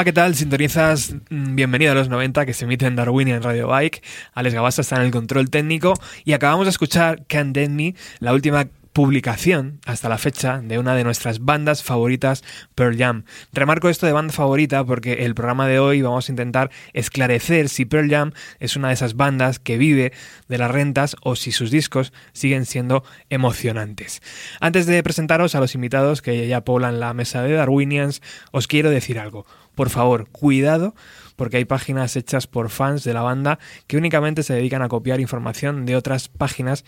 Hola, ¿qué tal? Sintonizas mm, Bienvenido a los 90 que se emite en Darwinia en Radio Bike. Alex Gabasa está en el control técnico y acabamos de escuchar Can't Dead Me, la última publicación hasta la fecha de una de nuestras bandas favoritas, Pearl Jam. Remarco esto de banda favorita porque el programa de hoy vamos a intentar esclarecer si Pearl Jam es una de esas bandas que vive de las rentas o si sus discos siguen siendo emocionantes. Antes de presentaros a los invitados que ya poblan la mesa de Darwinians, os quiero decir algo. Por favor, cuidado porque hay páginas hechas por fans de la banda que únicamente se dedican a copiar información de otras páginas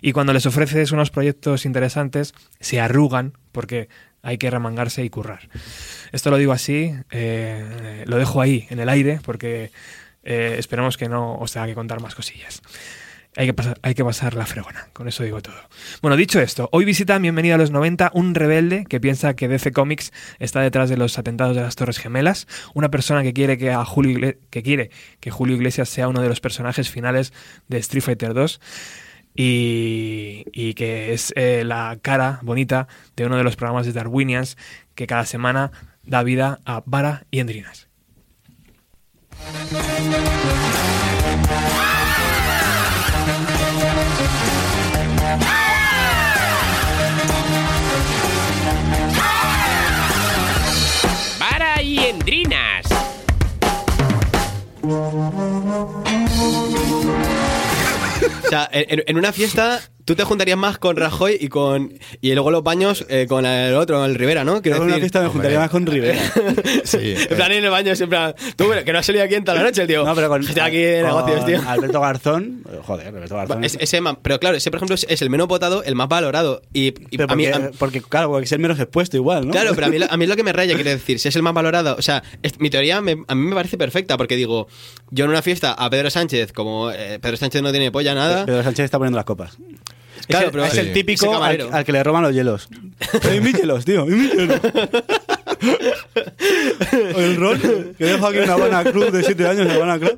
y cuando les ofreces unos proyectos interesantes se arrugan porque hay que remangarse y currar. Esto lo digo así, eh, lo dejo ahí en el aire porque eh, esperemos que no os tenga que contar más cosillas. Hay que, pasar, hay que pasar la fregona, con eso digo todo. Bueno, dicho esto, hoy visita Bienvenido a los 90 un rebelde que piensa que DC Comics está detrás de los atentados de las Torres Gemelas, una persona que quiere que, Julio, Igle que, quiere que Julio Iglesias sea uno de los personajes finales de Street Fighter 2 y, y, que es eh, la cara bonita de uno de los programas de Darwinians que cada semana da vida a Vara y Endrinas. O sea, en, una fiesta tú te juntarías más con Rajoy y con y luego los baños eh, con el otro, el Rivera, ¿no? Quiero en una fiesta me juntaría más con Rivera. sí. En plan, en el baño siempre. Tú, que no has salido aquí en toda la noche, tío. No, pero con. Estoy aquí en negocios, tío. Alberto Garzón. Joder, Alberto Garzón. Es, ese, pero claro, ese, por ejemplo, es, el menos votado, el más valorado. Y, y pero a mí. porque, a- porque, claro, porque es el menos expuesto igual, ¿no? Claro, pero a mí, a mí es lo que me raya, quiero decir, si es el más valorado, o sea, es- mi teoría me- a mí me parece perfecta, porque digo, yo en una fiesta a Pedro Sánchez, como eh, Pedro Sánchez no tiene polla nada, Pedro Sánchez está poniendo las copas. Claro, es el, pero es el típico al, al que le roban los hielos. ¡Eh, mis hielos, tío! ¡Y mis hielos! O el ron, que dejo aquí una Habana Cruz de 7 años, una Habana Cruz.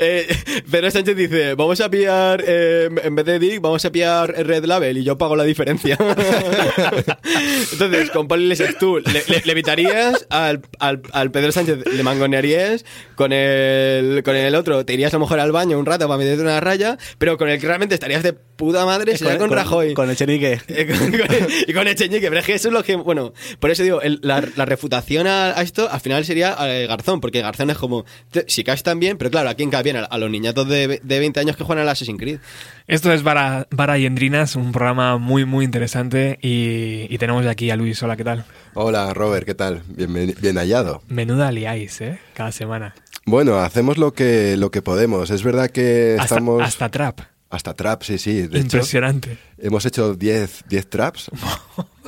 Eh, Pedro Sánchez dice, vamos a pillar, eh, en vez de Dick, vamos a pillar Red Label y yo pago la diferencia. Entonces, con Pablo Iglesias tú le, le- le evitarías, al, al, al Pedro Sánchez le mangonearías, con el, con el otro te irías a lo mejor al baño un rato para meterte una raya, pero con el que realmente estarías de puta madre sería con, Rajoy. Con el chenique. Eh, con- con- y con Echeñique, pero es que eso es lo que, bueno, por eso digo, el- la, la refutación a, a esto al final sería eh, Garzón, porque Garzón es como, te- si caes tan bien, pero claro, ¿a quién cae bien? A, a los niñatos de, de 20 años que juegan al Assassin's Creed. Esto es Vara, Vara y Endrinas, un programa muy, muy interesante y, y tenemos aquí a Luis. Hola, ¿qué tal? Hola Robert, ¿qué tal? Bien, bien hallado. Menuda liáis, ¿eh? Cada semana. Bueno, hacemos lo que, lo que podemos. Es verdad que Hasta, estamos... hasta trap. Hasta trap, sí, sí. De hecho, Impresionante. hemos hecho 10 10 traps.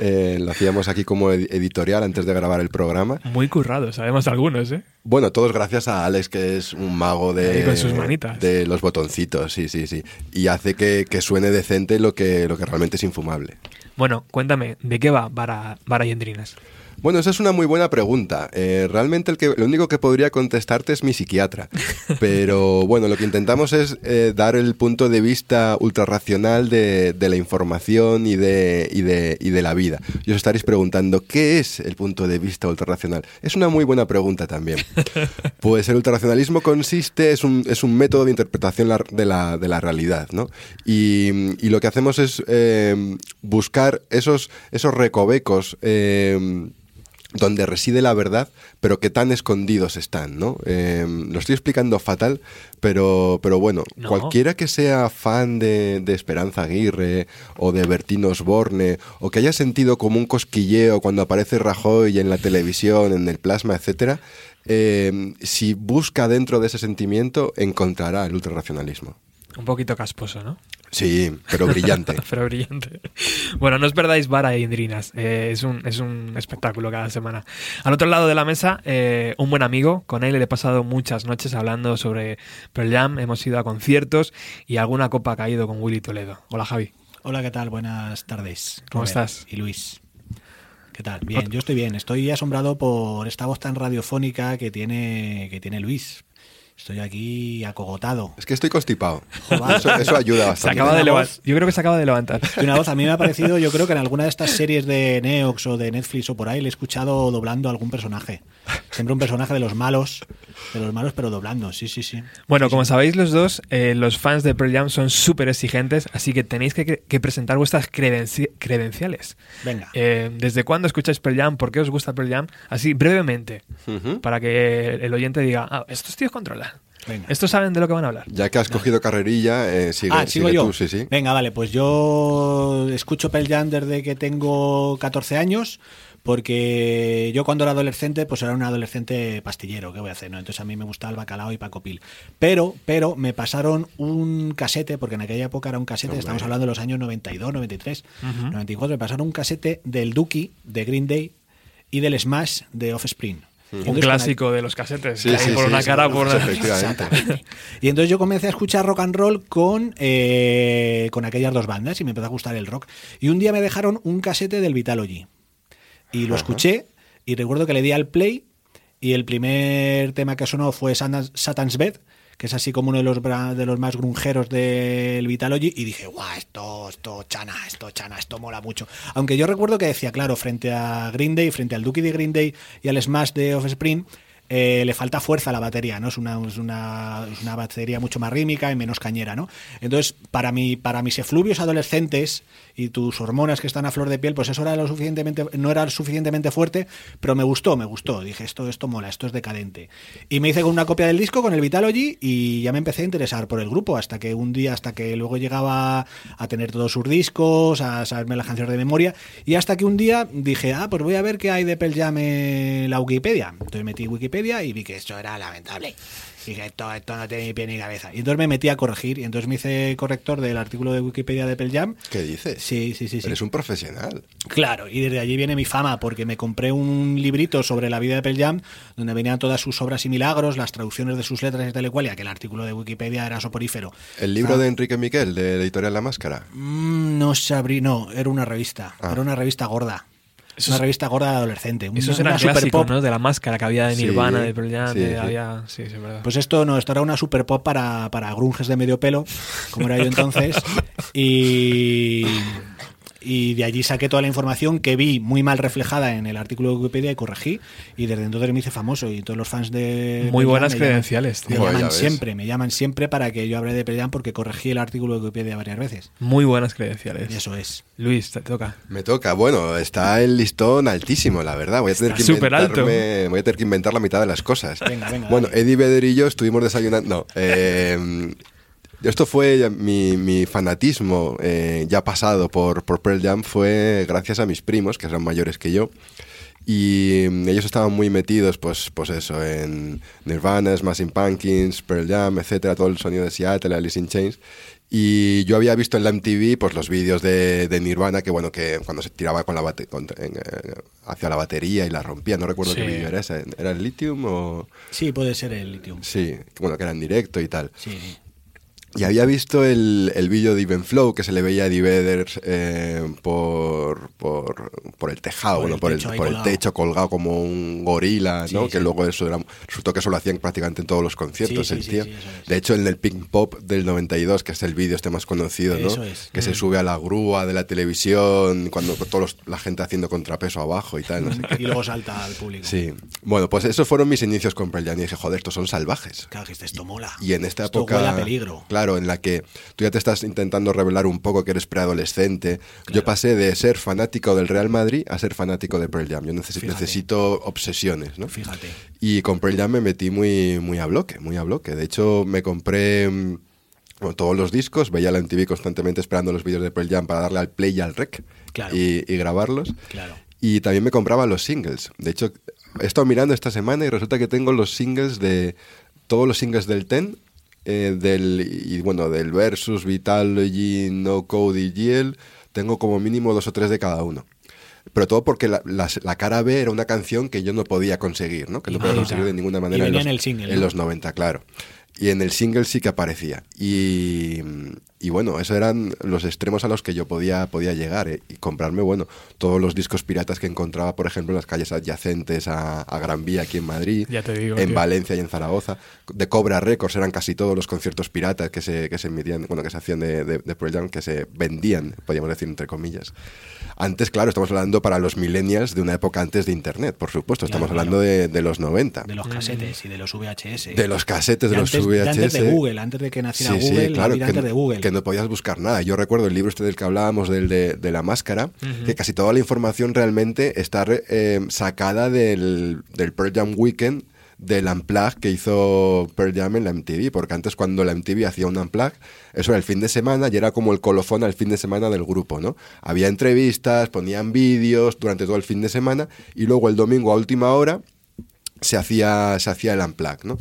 Eh, lo hacíamos aquí como ed- editorial antes de grabar el programa. Muy currado, sabemos algunos, ¿eh? Bueno, todos gracias a Alex, que es un mago de, con sus manitas. de los botoncitos, sí, sí, sí. Y hace que, que suene decente lo que, lo que realmente es infumable. Bueno, cuéntame, ¿de qué va Vara, Vara y Endrinas? Bueno, esa es una muy buena pregunta. Eh, realmente el, que, lo único que podría contestarte es mi psiquiatra. Pero bueno, lo que intentamos es eh, dar el punto de vista ultrarracional de, de la información y de, y, de, y de la vida. Y os estaréis preguntando, ¿qué es el punto de vista ultrarracional? Es una muy buena pregunta también. Pues el ultrarracionalismo consiste, es un, es un método de interpretación de la, de la realidad, ¿no? Y, y lo que hacemos es eh, buscar esos, esos recovecos. eh, donde reside la verdad, pero que tan escondidos están, ¿no? Eh, lo estoy explicando fatal, pero, pero bueno, No. cualquiera que sea fan de, de Esperanza Aguirre o de Bertín Osborne, o que haya sentido como un cosquilleo cuando aparece Rajoy en la televisión, en el plasma, etcétera, eh, si busca dentro de ese sentimiento, encontrará el ultrarracionalismo. Un poquito casposo, ¿no? Sí, pero brillante. Pero brillante. Bueno, no os perdáis Vara y Indrinas. Eh, es, un, es un espectáculo cada semana. Al otro lado de la mesa, eh, un buen amigo. Con él le he pasado muchas noches hablando sobre Pearl Jam. Hemos ido a conciertos y alguna copa ha caído con Willy Toledo. Hola, Javi. Hola, ¿qué tal? Buenas tardes. ¿Cómo Robert estás? Y Luis. ¿Qué tal? Bien, yo estoy bien. Estoy asombrado por esta voz tan radiofónica que tiene, que tiene Luis. Estoy aquí acogotado. Es que estoy constipado. Eso, eso ayuda Se bastante. acaba de voz- Yo creo que se acaba de levantar. Y una voz a mí me ha parecido, yo creo que en alguna de estas series de Neox o de Netflix o por ahí le he escuchado doblando a algún personaje. Siempre un personaje de los malos, de los malos pero doblando, sí, sí, sí. Bueno, como sabéis los dos, eh, los fans de Pearl Jam son súper exigentes, así que tenéis que, que presentar vuestras credenci- credenciales. Venga. Eh, ¿Desde cuándo escucháis Pearl Jam? ¿Por qué os gusta Pearl Jam? Así, brevemente, para que el oyente diga, ah, estos tíos controlan. Venga. Estos saben de lo que van a hablar. Ya que has cogido carrerilla, eh, sigue, ah, sigo sigue yo. tú, sí, sí. Venga, vale, pues yo escucho Pearl Jam desde que tengo 14 años, porque yo cuando era adolescente, pues era un adolescente pastillero, ¿qué voy a hacer? No? Entonces a mí me gustaba el bacalao y Paco Pil. Pero, pero me pasaron un casete, porque en aquella época era un casete, Hombre. estamos hablando de los años 92, 93, 94, me pasaron un casete del Dookie de Green Day y del Smash de Offspring. Un clásico de los casetes. Sí, sí, por sí, una sí, cara, sí, por una... Exactamente. Y entonces yo comencé a escuchar rock and roll con, eh, con aquellas dos bandas y me empezó a gustar el rock. Y un día me dejaron un casete del Vitalogy. Y lo escuché y recuerdo que le di al play y el primer tema que sonó fue Satan's, Satan's Bed, que es así como uno de los, de los más grunjeros del Vitalogy y dije, guau, esto, esto chana, esto chana, esto mola mucho. Aunque yo recuerdo que decía, claro, frente a Green Day, frente al Dookie de Green Day y al Smash de Offspring, eh, le falta fuerza a la batería, ¿no? Es una, una, una batería mucho más rítmica y menos cañera, ¿no? Entonces, para, mi, para mis efluvios adolescentes y tus hormonas que están a flor de piel, pues eso era lo suficientemente, no era suficientemente fuerte, pero me gustó, me gustó. Dije, esto, esto mola, esto es decadente. Y me hice con una copia del disco, con el Vitalogy, y ya me empecé a interesar por el grupo, hasta que un día, hasta que luego llegaba a tener todos sus discos, a saberme las canciones de memoria, y hasta que un día dije, ah, pues voy a ver qué hay de Pearl Jam en la Wikipedia. Entonces metí Wikipedia y vi que esto era lamentable. Dije, esto, esto no tiene ni pie ni cabeza. Y entonces me metí a corregir, y entonces me hice corrector del artículo de Wikipedia de Pearl Jam. ¿Qué dices? Sí, sí, sí, sí. Eres un profesional. Claro, y desde allí viene mi fama, porque me compré un librito sobre la vida de Pearl Jam, donde venían todas sus obras y milagros, las traducciones de sus letras y tal y cual, y aquel artículo de Wikipedia era soporífero. El libro Ah. de Enrique Miquel, de la editorial La Máscara. Mm, no sabrí, no, era una revista, Ah. era una revista gorda. Eso una es- revista gorda de adolescente. Eso una, era una super clásico, pop. ¿no? De la máscara que había de Sí, Nirvana, de Pearl Jam, sí, de- sí. había... Sí, sí, es verdad. Pues esto no, esto era una super pop para, para grunges de medio pelo, como era yo entonces. Y, y de allí saqué toda la información que vi muy mal reflejada en el artículo de Wikipedia y corregí. Y desde entonces me hice famoso. Y todos los fans de. Muy buenas me llaman- credenciales, tío. Me llaman ves. siempre, me llaman siempre para que yo hable de Pearl Jam porque corregí el artículo de Wikipedia varias veces. Muy buenas credenciales. Y eso es. Luis, te toca. Me toca. Bueno, está el listón altísimo, la verdad. Voy a tener que Está inventarme, voy a tener que inventar la mitad de las cosas. Venga, venga, Bueno, dale. Eddie Vedder y yo estuvimos desayunando. No. eh, esto fue mi, mi fanatismo eh, ya pasado por, por Pearl Jam fue gracias a mis primos, que eran mayores que yo. Y mm, ellos estaban muy metidos, pues, pues eso, en Nirvana, Smashing Pumpkins, Pearl Jam, etcétera, todo el sonido de Seattle, Alice in Chains. Y yo había visto en la MTV pues, los vídeos de, de Nirvana, que bueno, que cuando se tiraba con la bate- contra- en, eh, hacia la batería y la rompía, no recuerdo Sí. qué vídeo era ese. ¿Era el Lithium o...? Sí, puede ser el lithium. Sí, bueno, que era en directo y tal. Sí. Y había visto el, el vídeo de Even Flow, que se le veía a Eddie Vedder eh, por, por, por el tejado, Por bueno, el por, el, techo ahí por el colgado. techo colgado como un gorila, ¿no? Sí, que sí. luego eso era, resultó que eso lo hacían prácticamente en todos los conciertos el tío. es. de hecho, en el Pink Pop del 92, que es el vídeo este más conocido, ¿no? Eso es. Mm. Que se sube a la grúa de la televisión, cuando todos la gente haciendo contrapeso abajo y tal, no sé. Y luego salta al público. Sí. Bueno, pues esos fueron mis inicios con Pearl Jam y dije, joder, estos son salvajes. Claro, que esto mola. Y en esta Esto época. huele a peligro. Claro, claro, en la que tú ya te estás intentando revelar un poco que eres preadolescente. Yo pasé de ser fanático del Real Madrid a ser fanático de Pearl Jam. Yo necesito obsesiones, ¿no? Fíjate. Y con Pearl Jam me metí muy, muy a bloque, muy a bloque. De hecho, me compré mm, bueno, todos los discos, veía la MTV constantemente esperando los vídeos de Pearl Jam para darle al play y al rec Claro. y, y grabarlos. Claro. Y también me compraba los singles. De hecho, he estado mirando esta semana y resulta que tengo los singles de todos los singles del Ten. Eh, del y bueno del versus Vitalogy No Code y GL tengo como mínimo dos o tres de cada uno pero todo porque la, la- la cara B era una canción que yo no podía conseguir, ¿no? Que no podía conseguir de ninguna y manera venía los, en el single, en ¿no? los 90, claro. Y en el single sí que aparecía. Y, y bueno, esos eran los extremos a los que yo podía, podía llegar ¿eh? y comprarme, bueno, todos los discos piratas que encontraba, por ejemplo, en las calles adyacentes a, a Gran Vía aquí en Madrid, Ya te digo, en tío. Valencia y en Zaragoza. De Cobra Records eran casi todos los conciertos piratas que se, que se emitían, bueno, que se hacían de, de, de Pearl Jam, que se vendían, podríamos decir, entre comillas. Antes, claro, estamos hablando para los millennials de una época antes de Internet, por supuesto. Claro, Estamos hablando de, de los 90. De los casetes y de los VHS. De los casetes, de, los antes, de VHS. antes de Google, antes de que naciera Sí, sí, Google, claro, que, antes de Google. que no podías buscar nada. Yo recuerdo el libro este del que hablábamos, del de, de la máscara, que casi toda la información realmente está eh, sacada del, del Pearl Jam Weekend, del Unplug que hizo Pearl Jam en la MTV, porque antes cuando la MTV hacía un Unplug, eso era el fin de semana y era como el colofón al fin de semana del grupo, ¿no? Había entrevistas, ponían vídeos durante todo el fin de semana y luego el domingo a última hora se hacía, se hacía el unplug, ¿no?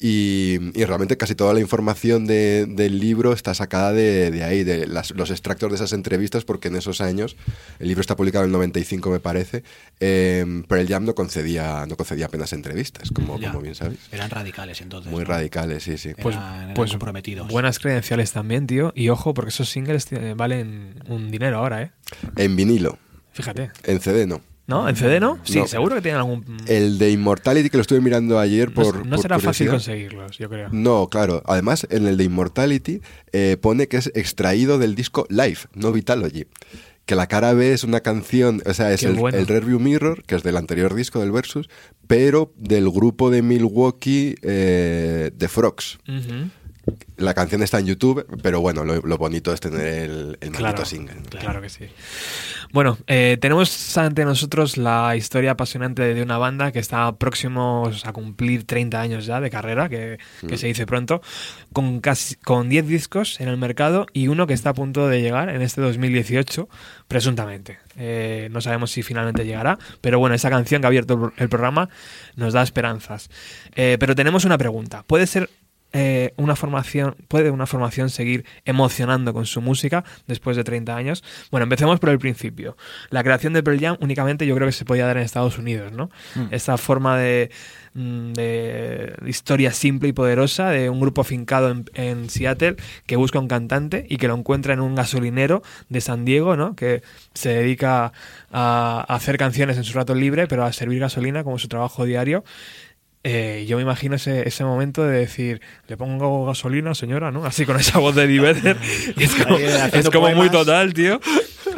y, y realmente casi toda la información de- del libro está sacada de, de ahí, de las- los extractos de esas entrevistas, porque en esos años, el libro está publicado en el 95 me parece, eh, Pearl Jam no concedía, no concedía apenas entrevistas, como, Ya. como bien sabéis. Eran radicales entonces. Muy ¿no? radicales, sí, sí. Pues, Eran- eran pues comprometidos. buenas credenciales también, tío. Y ojo, porque esos singles eh, valen un dinero ahora, ¿eh? En vinilo, Fíjate. en CD no. ¿No? ¿En CD no? Sí, No. seguro que tienen algún... El de Immortality, que lo estuve mirando ayer por... no por será fácil conseguirlos, yo creo. No, claro. Además, en el de Immortality eh, pone que es extraído del disco Live, no Vitalogy. Que la cara B es una canción, o sea, es el, bueno. el Rearview Mirror, que es del anterior disco del Versus, pero del grupo de Milwaukee eh, The Frogs. La canción está en YouTube, pero bueno, lo, lo bonito es tener el, el Claro, single. claro que sí. Bueno, eh, tenemos ante nosotros la historia apasionante de una banda que está próximos a cumplir 30 años ya de carrera, que, que Mm. se dice pronto, con casi con 10 discos en el mercado y uno que está a punto de llegar en este 2018, presuntamente. Eh, no sabemos si finalmente llegará, pero bueno, esa canción que ha abierto el programa nos da esperanzas. Eh, pero tenemos una pregunta. ¿Puede ser eh, una formación, puede una formación seguir emocionando con su música después de 30 años? Bueno, empecemos por el principio. La creación de Pearl Jam únicamente yo creo que se podía dar en Estados Unidos, ¿no? Esta forma de, mm, de historia simple y poderosa de un grupo fincado en, en Seattle que busca un cantante y que lo encuentra en un gasolinero de San Diego, ¿no? Que se dedica a, a hacer canciones en su rato libre, pero a servir gasolina como su trabajo diario. Eh, yo me imagino ese, ese momento de decir, le pongo gasolina, señora, ¿no? Así con esa voz de Eddie Vedder. Es como, es como muy total, tío.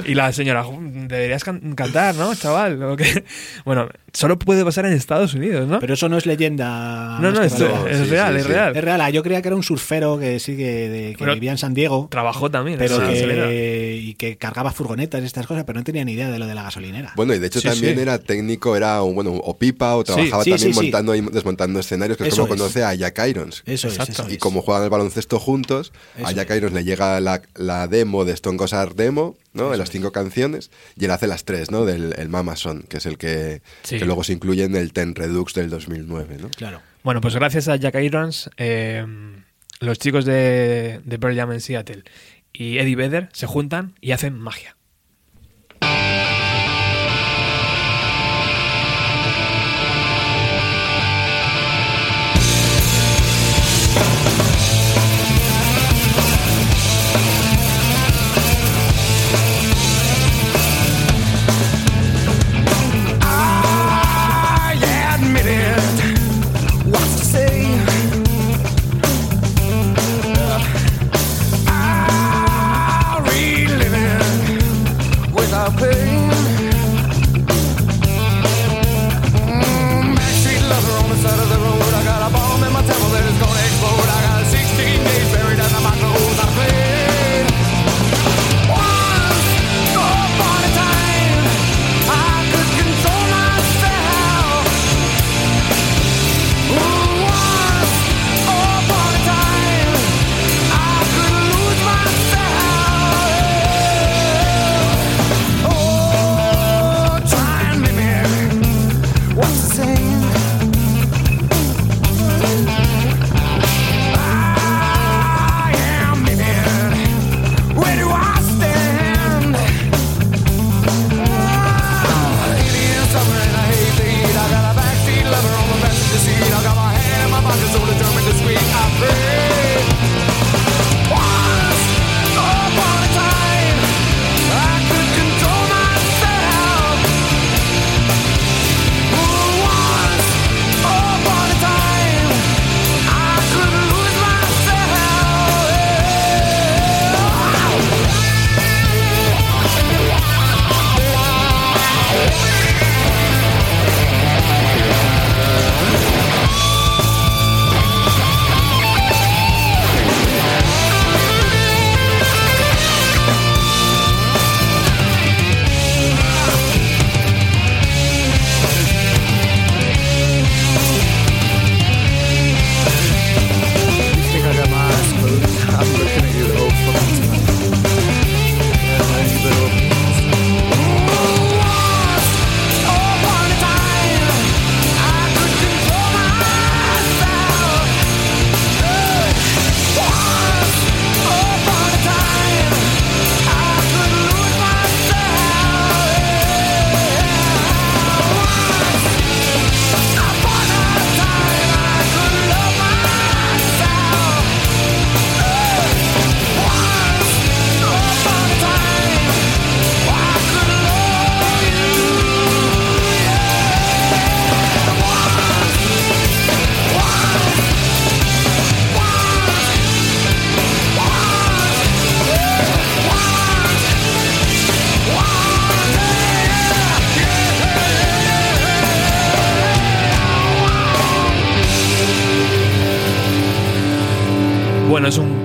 Y la señora, "Jo, deberías can- cantar, ¿no, chaval? ¿O qué?". Bueno, solo puede pasar en Estados Unidos, ¿no? Pero eso no es leyenda. no, no, es, que real. es sí, real, sí, es sí. real. Es real. Yo creía que era un surfero que sigue de, que Pero- vivía en San Diego. Trabajó también. Pero que, y que cargaba furgonetas y estas cosas, pero no tenía ni idea de lo de la gasolinera. Bueno, y de hecho Sí, también sí. era técnico, era un, bueno, o pipa, o Sí, trabajaba sí, también sí, sí. montando y desmontando escenarios, que es Eso como es. conoce a Jack Irons. eso es, Exacto. eso Y como juegan el baloncesto juntos, a Jack es. Irons le llega la, la demo de Stone Gossard Demo, ¿no? de las cinco canciones, y él hace las tres, ¿no? Del el Mama Son, que es el que, Sí. Que luego se incluye en el Ten Redux del 2009, ¿no? Claro. Bueno, pues gracias a Jack Irons, eh, los chicos de, de Pearl Jam en Seattle y Eddie Vedder se juntan y hacen magia.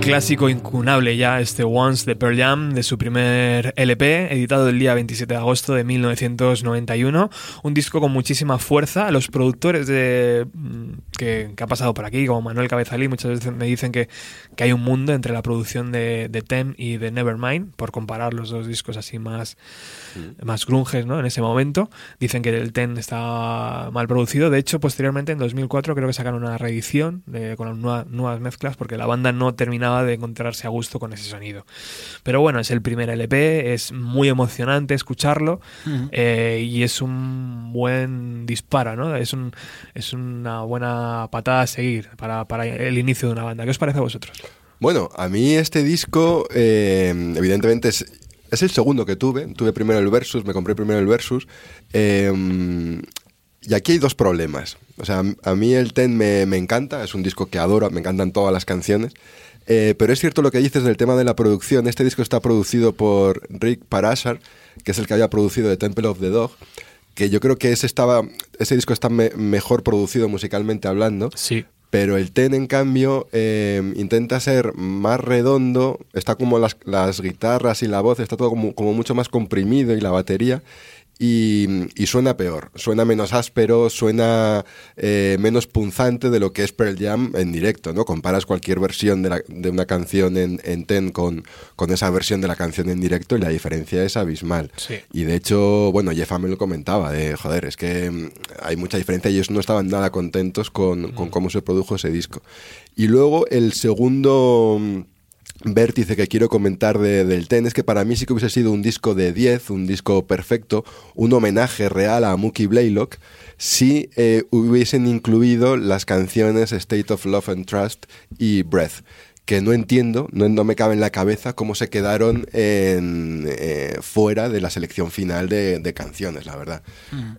Clásico incunable ya este Once de Pearl Jam, de su primer LP, editado el día 27 de agosto de 1991. Un disco con muchísima fuerza. Los productores de, mm, que, que ha pasado por aquí, como Manuel Cabezalí, muchas veces me dicen que, que hay un mundo entre la producción de, de Tem y de Nevermind, por comparar los dos discos así más, más grunges ¿no? en ese momento. Dicen que el Ten está mal producido. De hecho, posteriormente, en 2004, creo que sacaron una reedición de- con nuevas, nuevas mezclas porque la banda no terminaba de encontrarse a gusto con ese sonido. Pero bueno, es el primer LP, es muy emocionante escucharlo eh, y es un buen disparo, ¿no? Es, un, es una buena patada a seguir para, para el inicio de una banda. ¿Qué os parece a vosotros? Bueno, a mí este disco, eh, evidentemente, es, es el segundo que tuve. Tuve primero el Versus, me compré primero el Versus. eh, y aquí hay dos problemas. O sea, a mí el Ten me, me encanta, es un disco que adoro, me encantan todas las canciones. Eh, pero es cierto lo que dices del tema de la producción. Este disco está producido por Rick Parashar, que es el que había producido The Temple of the Dog. Que yo creo que ese, estaba, ese disco está me- mejor producido musicalmente hablando. Sí. Pero el Ten, en cambio, eh, intenta ser más redondo, está como las, las guitarras y la voz, está todo como, como mucho más comprimido y la batería. Y, y suena peor, suena menos áspero, suena eh, menos punzante de lo que es Pearl Jam en directo, ¿no? Comparas cualquier versión de, la- de una canción en, en Ten con, con esa versión de la canción en directo y la diferencia es abismal. Sí. Y de hecho, bueno, Jeff me lo comentaba, de joder, es que mm, hay mucha diferencia y ellos no estaban nada contentos con, con cómo se produjo ese disco. Y luego el segundo mm, vértice que quiero comentar de- del Ten es que para mí sí que hubiese sido un disco de 10, un disco perfecto, un homenaje real a Mookie Blaylock, si eh, hubiesen incluido las canciones State of Love and Trust y Breath que no entiendo, no, no me cabe en la cabeza cómo se quedaron en, eh, fuera de la selección final de, de canciones, la verdad.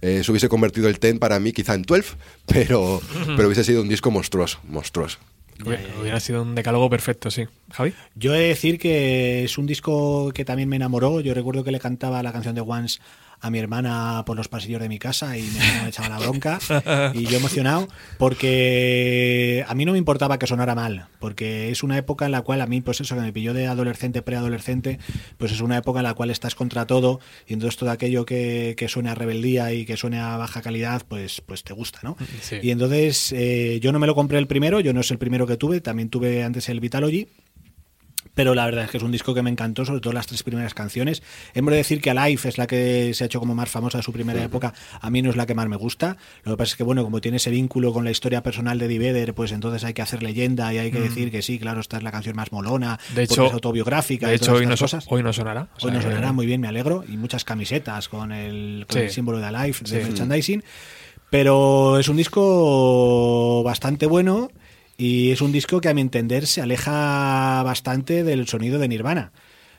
Eh, se hubiese convertido el Ten para mí quizá en 12, pero, pero hubiese sido un disco monstruoso, monstruoso. Hubiera, hubiera sido un decálogo perfecto, sí. Javi. Yo he de decir que es un disco que también me enamoró. Yo recuerdo que le cantaba la canción de Once a mi hermana por los pasillos de mi casa y mi hermana me echaba la bronca y yo emocionado porque a mí no me importaba que sonara mal porque es una época en la cual a mí pues eso que me pilló de adolescente preadolescente pues es una época en la cual estás contra todo y entonces todo aquello que, que suene a rebeldía y que suene a baja calidad pues pues te gusta ¿no? Sí. y entonces eh, yo no me lo compré el primero yo no es el primero que tuve también tuve antes el Vitalogy pero la verdad es que es un disco que me encantó, sobre todo las tres primeras canciones. Hemos de decir que Alive es la que se ha hecho como más famosa de su primera época. A mí no es la que más me gusta. Lo que pasa es que, bueno, como tiene ese vínculo con la historia personal de Eddie Vedder, pues entonces hay que hacer leyenda y hay que decir que sí, claro, esta es la canción más molona, De hecho- es autobiográfica. De y hecho, todas hoy no, cosas. hoy no sonará. O Hoy sea que- sonará muy bien, me alegro. Y muchas camisetas con el, con Sí. el símbolo de Alive, de Sí. merchandising. Pero es un disco bastante bueno y es un disco que a mi entender se aleja bastante del sonido de Nirvana.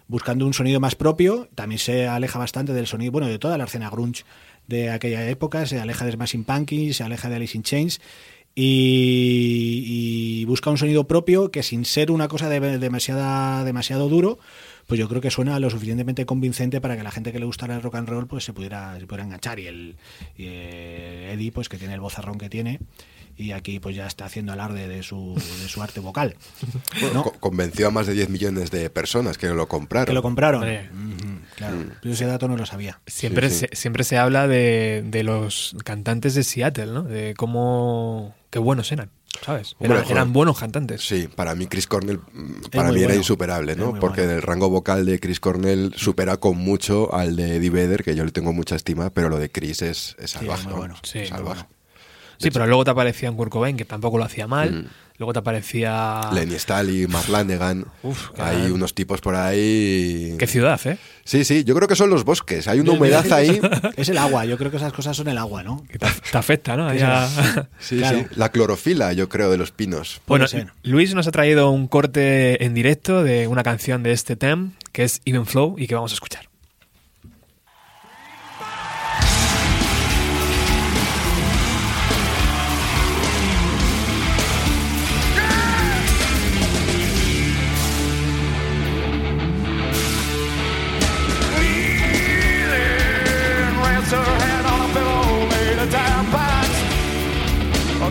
Buscando un sonido más propio, también se aleja bastante del sonido, bueno, de toda la escena grunge de aquella época, se aleja de Smashing Pumpkins, se aleja de Alice in Chains y, busca un sonido propio que sin ser una cosa de- demasiada, demasiado duro, pues yo creo que suena lo suficientemente convincente para que la gente que le gustara el rock and roll pues se pudiera, se pudiera enganchar y el eh, Eddie pues que tiene el vozarrón que tiene y aquí pues ya está haciendo alarde de su, de su arte vocal ¿no? Co- convenció a más de 10 millones de personas que lo compraron. que lo compraron claro Yo ese dato no lo sabía Siempre, Sí, sí. Se, siempre se habla de, de los cantantes de Seattle, ¿no? De cómo... Qué buenos eran, ¿sabes? Eran, buenos cantantes. Sí, para mí Chris Cornell, mm, para mí era insuperable, ¿no? Porque bueno. el rango vocal de Chris Cornell supera con mucho al de Eddie Vedder, que yo le tengo mucha estima, pero lo de Chris es, es salvaje. muy ¿no? bueno. Sí, muy salvaje. Sí, pero luego te aparecía un Kurt Cobain, que tampoco lo hacía mal. Mm. Luego te aparecía... Lenny Staley, Mark Lanegan, Uf, hay gran- unos tipos por ahí. Qué ciudad, ¿eh? Sí, sí, yo creo que son los bosques. Hay una humedad ahí. es el agua yo creo que esas cosas son el agua ¿no? Que te, te afecta, ¿no? Ahí a- Sí, Claro. sí. La clorofila, yo creo, de los pinos. Bueno. Luis nos ha traído un corte en directo de una canción de este tem, que es Even Flow, y que vamos a escuchar.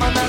I'm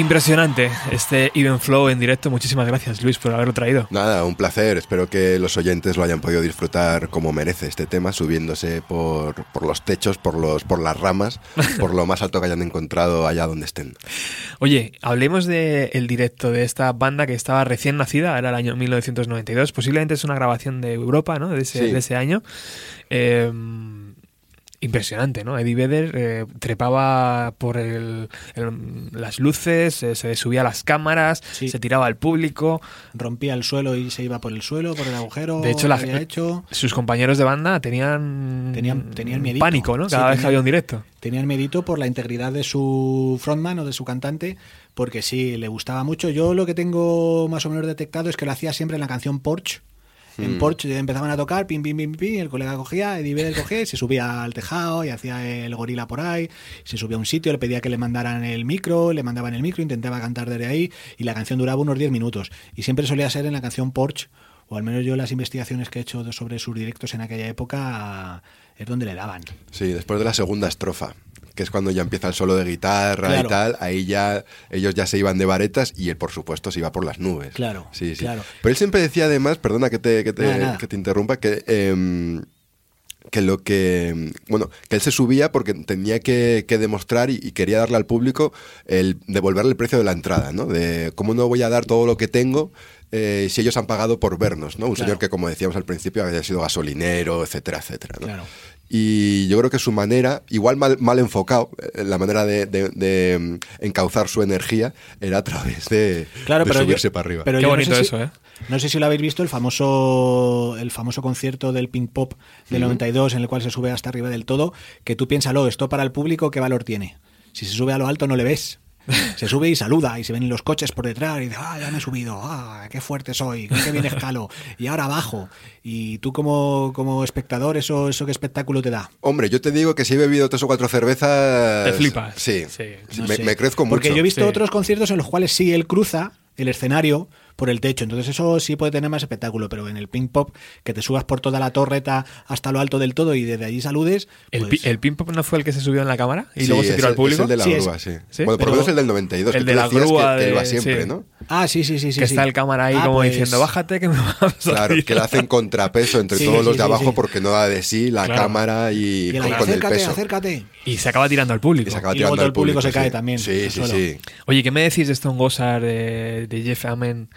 Impresionante este Even Flow en directo. Muchísimas gracias, Luis, por haberlo traído. Nada, un placer. Espero que los oyentes lo hayan podido disfrutar como merece este tema, subiéndose por, por los techos, por, los, por las ramas, por lo más alto que hayan encontrado allá donde estén. Oye, hablemos del directo de esta banda que estaba recién nacida, era el año 1992. Posiblemente es una grabación de Europa, ¿no? De ese, Sí. de ese año. Eh, impresionante, ¿no? Eddie Vedder eh, trepaba por el- el- las luces, eh, se subía a las cámaras, Sí. se tiraba al público. Rompía el suelo y se iba por el suelo, por el agujero. De hecho, la- había hecho. Sus compañeros de banda tenían, Tenían- tenían miedito. pánico, ¿no? Sí, Cada vez que tenían- había un directo. Tenía el mérito por la integridad de su frontman o de su cantante, porque sí, le gustaba mucho. Yo lo que tengo más o menos detectado es que lo hacía siempre en la canción Porch. En Porsche empezaban a tocar, pim, pim, pim, pim, el colega cogía, Eddie Vedder cogía y se subía al tejado y hacía el gorila por ahí, se subía a un sitio, le pedía que le mandaran el micro, le mandaban el micro, intentaba cantar desde ahí y la canción duraba unos 10 minutos. Y siempre solía ser en la canción Porsche, o al menos yo las investigaciones que he hecho sobre sus directos en aquella época es donde le daban. Sí, después de la segunda estrofa, que es cuando ya empieza el solo de guitarra Claro. y tal, ahí ya ellos ya se iban de varetas y él, por supuesto, se iba por las nubes. Claro, sí, sí. claro. Pero él siempre decía además, perdona que te, que te, Nada, nada. que te interrumpa, que em, que lo que bueno que él se subía porque tenía que, que demostrar y, y quería darle al público el devolverle el precio de la entrada no de cómo no voy a dar todo lo que tengo eh, si ellos han pagado por vernos no un Claro. señor que como decíamos al principio había sido gasolinero etcétera etcétera ¿no? Claro. Y yo creo que su manera, igual mal, mal enfocado, eh, la manera de, de- de, mm, encauzar su energía era a través de, Claro, de pero subirse yo- para arriba. pero Qué yo no bonito sé si- eso, ¿eh? No sé si lo habéis visto, el famoso, el famoso concierto del Pink Pop del 92, en el cual se sube hasta arriba del todo, que tú piénsalo, esto para el público, ¿qué valor tiene? Si se sube a lo alto no le ves. Se sube y saluda y se ven los coches por detrás y dice, ah, ya me he subido, ah, qué fuerte soy, qué bien escalo, y ahora bajo. Y tú como, como espectador, eso, eso qué espectáculo te da. Hombre, yo te digo que si he bebido tres o cuatro cervezas... Te flipas. Sí, Sí. sí, No me, crezco mucho. Porque yo he visto Sí. otros conciertos en los cuales sí él cruza el escenario por el techo, entonces eso sí puede tener más espectáculo, pero en el ping pop que te subas por toda la torreta hasta lo alto del todo y desde allí saludes, ¿El, pues- pi- el ping pong no fue el que se subió en la cámara y Sí, luego se tiró al público? Es el de la Sí, es- grúa, sí. sí, Bueno, por lo menos el del 92, el que de la grúa que, que él va de- siempre, sí. ¿no? Ah, sí, sí, sí, sí. que sí. está el cámara ahí Ah, como pues- diciendo, bájate que me vamos a Claro, ir". que le hacen contrapeso entre Sí, todos sí, los de sí, abajo sí. porque no da de sí la Claro. cámara y, Y con, con el acércate, peso. acércate. Y se acaba tirando al público. Y se acaba Y luego tirando todo al el público se sí. cae también, Sí, sí, sí. Oye, ¿qué me decís de Stone Gossard, de, de Jeff Amen?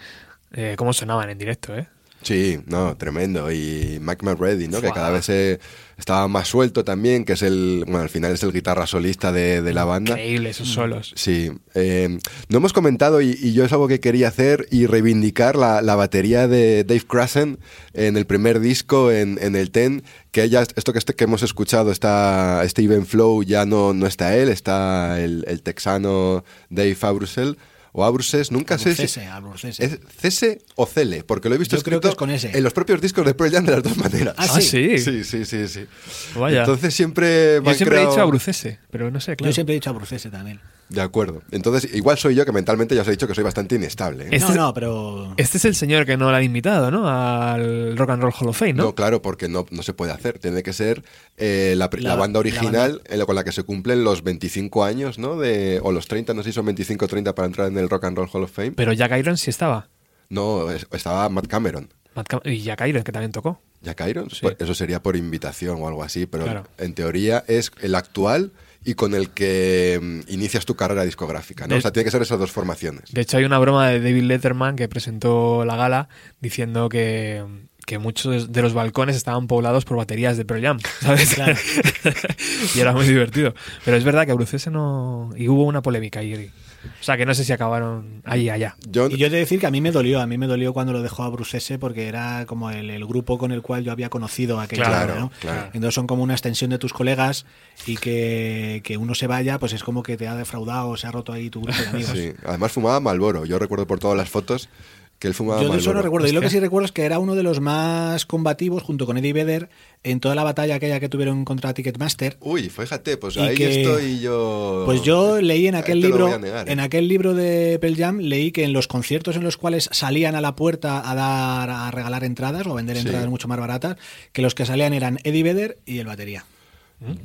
Eh, ¿Cómo sonaban en directo, eh? Sí, no, tremendo. Y Mike McReady, ¿no? Que cada vez eh, estaba más suelto también, que es el, bueno, al final es el guitarra solista de, de la banda. Increíble esos solos. Sí, eh, no hemos comentado y, y yo es algo que quería hacer y reivindicar la, la batería de Dave Krasen en el primer disco, en, en el Ten, que ya esto que, este, que hemos escuchado, está Steven Flow, ya no, no está él, está el, el texano Dave Abrusel. O Abruses, nunca sé Abrucese. es Cese o Cele, porque lo he visto Yo creo que escrito es con ese. en los propios discos de Pearl Jam de las dos maneras. Ah, Ah, sí. sí. Sí, sí, sí, sí. Vaya. Entonces siempre Yo siempre he dicho Abrucese, pero no sé, claro. Yo siempre he dicho Abrucese también. De acuerdo. Entonces, igual soy yo que mentalmente ya os he dicho que soy bastante inestable. ¿eh? Este- no, no, pero... Este es el señor que no lo han invitado, ¿no? Al Rock and Roll Hall of Fame, ¿no? ¿no? claro, porque no, no se puede hacer. Tiene que ser eh, la, la La- banda la original en lo- con la que se cumplen los 25 años, ¿no? De, o los 30, no sé si son 25 o 30 para entrar en el Rock and Roll Hall of Fame. Pero Jack Irons sí estaba. No, es- estaba Matt Cameron. Matt Cam- Y Jack Irons, que también tocó. Jack Irons, Sí. Pues eso sería por invitación o algo así, pero Claro. en teoría es el actual y con el que mm, inicias tu carrera discográfica, ¿no? De- O sea, tiene que ser esas dos formaciones. De hecho, hay una broma de David Letterman que presentó la gala diciendo que, que muchos de los balcones estaban poblados por baterías de Pearl Jam, ¿sabes? y era muy divertido. Pero es verdad que Abrucese no... Y hubo una polémica ahí. O sea, que no sé si acabaron ahí allá. Yo, Y yo he de decir que a mí me dolió, a mí me dolió cuando lo dejó a Brucese porque era como el, el grupo con el cual yo había conocido a aquel Claro, chaval, ¿no? claro. Entonces son como una extensión de tus colegas y que, que uno se vaya, pues es como que te ha defraudado, se ha roto ahí tu grupo de amigos. sí. Además fumaba Malboro. Yo recuerdo por todas las fotos que él fumaba Yo de eso no recuerdo. Y lo que sí recuerdo es que era uno de los más combativos junto con Eddie Vedder en toda la batalla aquella que tuvieron contra Ticketmaster. Uy, fíjate, pues Y ahí que- estoy yo. Pues yo leí en aquel libro, negar, ¿eh? en aquel libro de Pearl Jam, leí que en los conciertos en los cuales salían a la puerta a dar, a regalar entradas o a vender Sí. entradas mucho más baratas, que los que salían eran Eddie Vedder y el batería.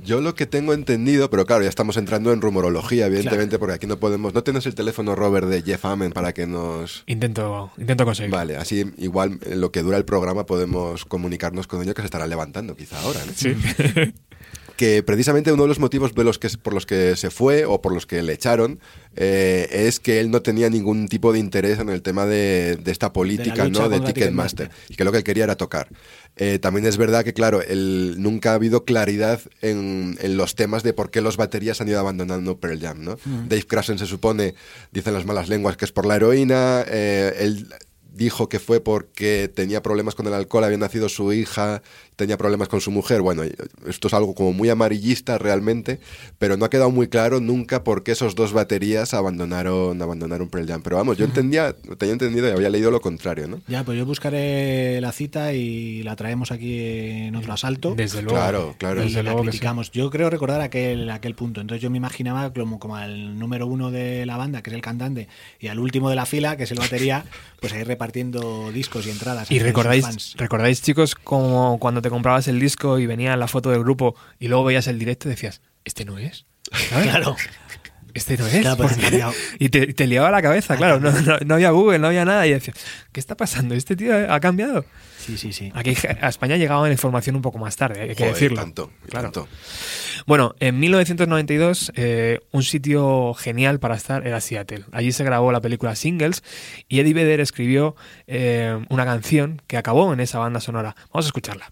Yo lo que tengo entendido, pero claro, ya estamos entrando en rumorología, evidentemente, porque aquí no podemos. No tienes el teléfono, Robert, de Jeff Amen para que nos. Intento, intento conseguirlo. Vale, así igual en lo que dura el programa podemos comunicarnos con ellos que se estará levantando quizá ahora. ¿no? Sí. que precisamente uno de los motivos de los que, por los que se fue o por los que le echaron eh, es que él no tenía ningún tipo de interés en el tema de, de esta política lucha ¿no? de Ticketmaster y que lo que él quería era tocar. Eh, también es verdad que, claro, él, nunca ha habido claridad en, en los temas de por qué los baterías han ido abandonando Pearl Jam. ¿no? Dave Krasen se supone, dicen las malas lenguas, que es por la heroína. eh, él dijo que fue porque tenía problemas con el alcohol, había nacido su hija, tenía problemas con su mujer. Bueno, esto es algo como muy amarillista realmente, pero no ha quedado muy claro nunca por qué esos dos baterías abandonaron, abandonaron Pearl Jam. Pero vamos, yo entendía, tenía entendido y había leído lo contrario, ¿no? Ya, pues yo buscaré la cita y la traemos aquí en otro asalto. Desde luego. Claro, claro. y Desde la luego sí. criticamos. Yo creo recordar aquel, aquel punto. Entonces yo me imaginaba como, como al número uno de la banda, que es el cantante, y al último de la fila, que es el batería, pues ahí repartiendo discos y entradas. ¿Y recordáis, fans. recordáis, chicos, como cuando te comprabas el disco y venía la foto del grupo y luego veías el directo y decías, este no es? ¿Sabes? Claro. este no es. Claro, pues y te, te liaba la cabeza, claro. No, no- no había Google, no había nada. Y decía, ¿qué está pasando? ¿Este tío ha cambiado? Sí, sí, sí. Aquí a España llegaba la información un poco más tarde, hay que Joder, decirlo. tanto, y Claro. tanto. Bueno, en 1992 eh, un sitio genial para estar era Seattle. Allí se grabó la película Singles y Eddie Vedder escribió eh, una canción que acabó en esa banda sonora. Vamos a escucharla.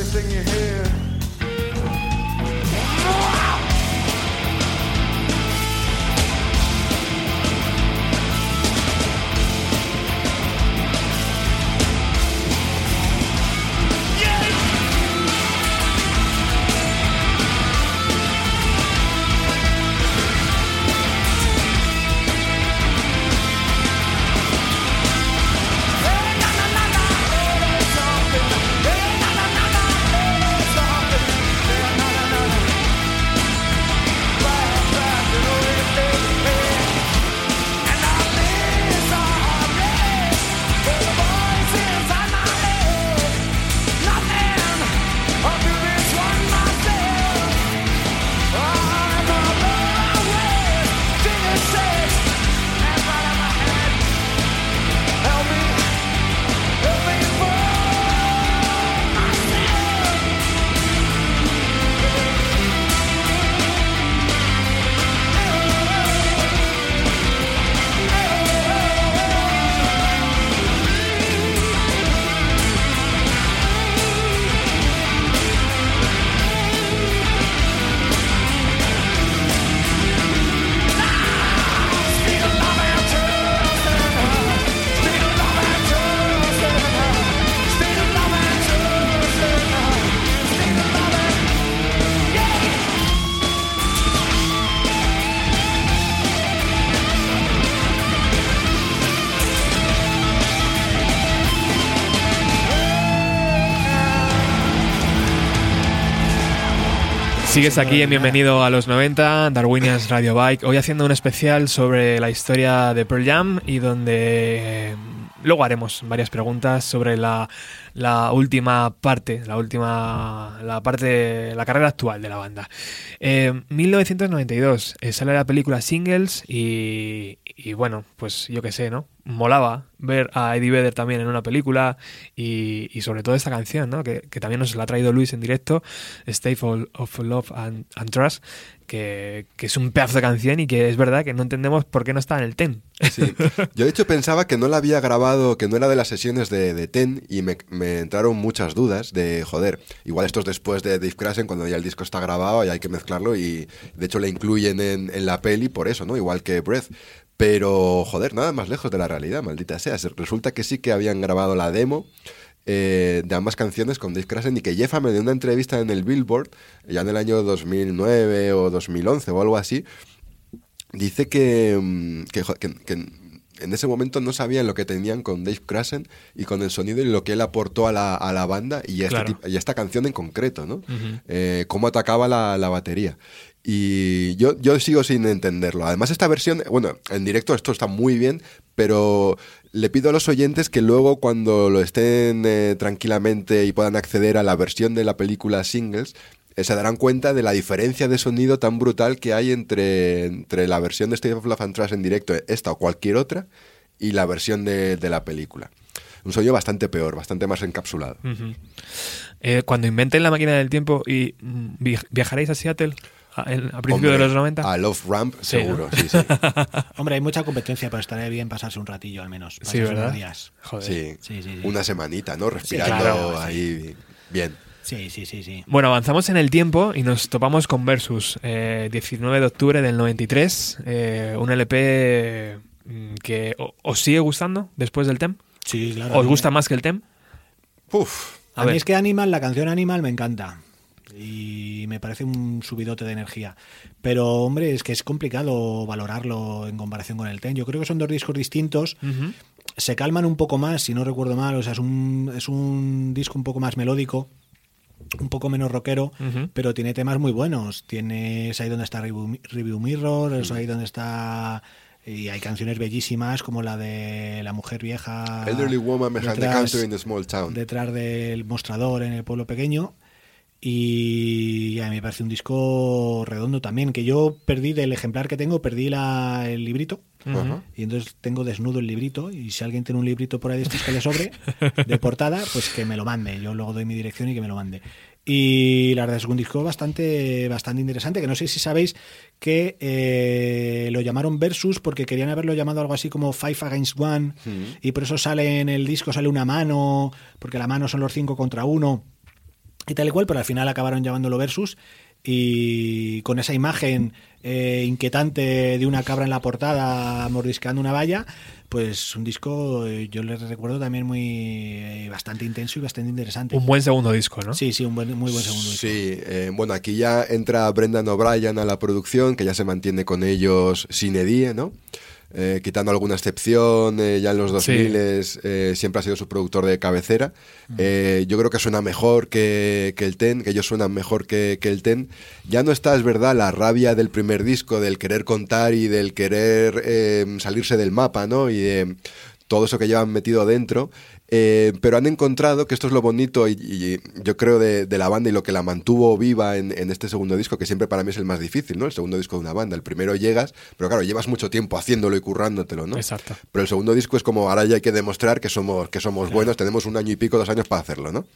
Everything you hear. Sigues aquí en Bienvenido a los 90, Darwinians Radio Bike. Hoy haciendo un especial sobre la historia de Pearl Jam y donde eh, luego haremos varias preguntas sobre la, la última parte, la última, la parte, la carrera actual de la banda. Eh, 1992 eh, sale la película Singles y, bueno, pues yo qué sé, ¿no? Molaba ver a Eddie Vedder también en una película y, sobre todo esta canción, ¿no? Que, que también nos la ha traído Luis en directo, State of, Love and, Trust, que, que es un pedazo de canción y que es verdad que no entendemos por qué no está en el TEN. Yo de hecho pensaba que no la había grabado, que no era de las sesiones de, de Ten y me, me entraron muchas dudas de, joder, igual esto es después de Dave Krasen cuando ya el disco está grabado y hay que mezclarlo y de hecho le incluyen en, la peli por eso, ¿no? Igual que Breath. Pero, joder, nada más lejos de la realidad, maldita sea. Resulta que sí que habían grabado la demo eh, de ambas canciones con Dave Krasen y que Jeff Hammond en una entrevista en el Billboard, ya en el año 2009 o 2011 o algo así, dice que, mm, que en ese momento no sabían lo que tenían con Dave Krasen y con el sonido y lo que él aportó a la, a la banda y a, este y a esta canción en concreto, ¿no? Eh, cómo atacaba la, la batería. Y yo, yo sigo sin entenderlo. Además, esta versión, bueno, en directo esto está muy bien, pero le pido a los oyentes que luego cuando lo estén eh, tranquilamente y puedan acceder a la versión de la película singles, se darán cuenta de la diferencia de sonido tan brutal que hay entre, entre la versión de State of Love and Trust en directo, esta o cualquier otra, y la versión de, de la película. Un sonido bastante peor, bastante más encapsulado. Eh, cuando inventen la máquina del tiempo y mm, vi- viajaréis a Seattle a, principios de los 90. A Love Ramp, Sí, ¿no? seguro, sí, sí. Hombre, hay mucha competencia, pero estaría bien pasarse un ratillo al menos. Sí, ¿verdad? unos días. Joder. Sí. Sí, sí, sí. Una semanita, ¿no? Respirando claro, sí. ahí bien. Sí, sí, sí, sí. Bueno, avanzamos en el tiempo y nos topamos con Versus, eh, 19 de octubre del 93, eh, un LP mm, que os sigue gustando después del TEM. Sí, claro. ¿Os gusta más que el TEM? Uf, A, A mí ver. es que Animal, la canción Animal me encanta. Y me parece un subidote de energía. Pero, hombre, es que es complicado valorarlo en comparación con el TEN. Yo creo que son dos discos distintos. Se calman un poco más, si no recuerdo mal. O sea, es un, es un disco un poco más melódico. Un poco menos rockero, pero tiene temas muy buenos. Tiene es ahí donde está Review, Review Mirror, es ahí donde está. Y hay canciones bellísimas como la de La Mujer Vieja. Elderly Woman Behind the Counter in a Small Town. detrás del mostrador en el pueblo pequeño. Y a mí me parece un disco redondo también, que yo perdí del ejemplar que tengo, perdí la, el librito. Y entonces tengo desnudo el librito. Y si alguien tiene un librito por ahí de estos que le sobre, de portada, pues que me lo mande. Yo luego doy mi dirección y que me lo mande. Y la verdad es un disco bastante, bastante interesante, que no sé si sabéis que eh, lo llamaron Versus porque querían haberlo llamado algo así como Five Against One, y por eso sale en el disco, sale una mano, porque la mano son los cinco contra uno, y tal y cual, pero al final acabaron llamándolo Versus, y con esa imagen eh, inquietante de una cabra en la portada mordiscando una valla, pues un disco, eh, yo les recuerdo también muy eh, bastante intenso y bastante interesante. Un buen segundo disco, ¿no? Sí, sí, un buen, muy buen segundo disco. Sí, eh, bueno, aquí ya entra Brendan O'Brien a la producción, que ya se mantiene con ellos sin edie, ¿no? Eh, quitando alguna excepción, eh, ya en los 2000 eh, siempre ha sido su productor de cabecera. Eh, yo creo que suena mejor que, que el Ten, que ellos suenan mejor que, que el Ten. Ya no está, es verdad, la rabia del primer disco, del querer contar y del querer salirse del mapa, ¿no? Y de todo eso que llevan metido dentro. Eh, pero han encontrado que esto es lo bonito y, y yo creo de, de la banda y lo que la mantuvo viva en, en este segundo disco, que siempre para mí es el más difícil, ¿no? El segundo disco de una banda. El primero llegas, pero claro, llevas mucho tiempo haciéndolo y currándotelo, ¿no? Exacto. Pero el segundo disco es como ahora ya hay que demostrar que somos, que somos buenos, tenemos un año y pico, dos años para hacerlo, ¿no?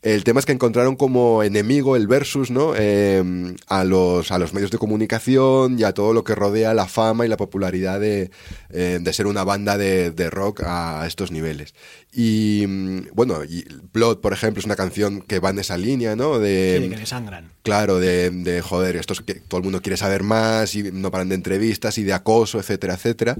El tema es que encontraron como enemigo el versus, ¿no? Eh, a, los, a los medios de comunicación y a todo lo que rodea la fama y la popularidad de, eh, de ser una banda de, de rock a estos niveles. Y mm, bueno, y Blood, por ejemplo, es una canción que va en esa línea, ¿no? De, Sí, de que le sangran. Claro, de, de, joder, esto es que todo el mundo quiere saber más y no paran de entrevistas y de acoso, etcétera, etcétera.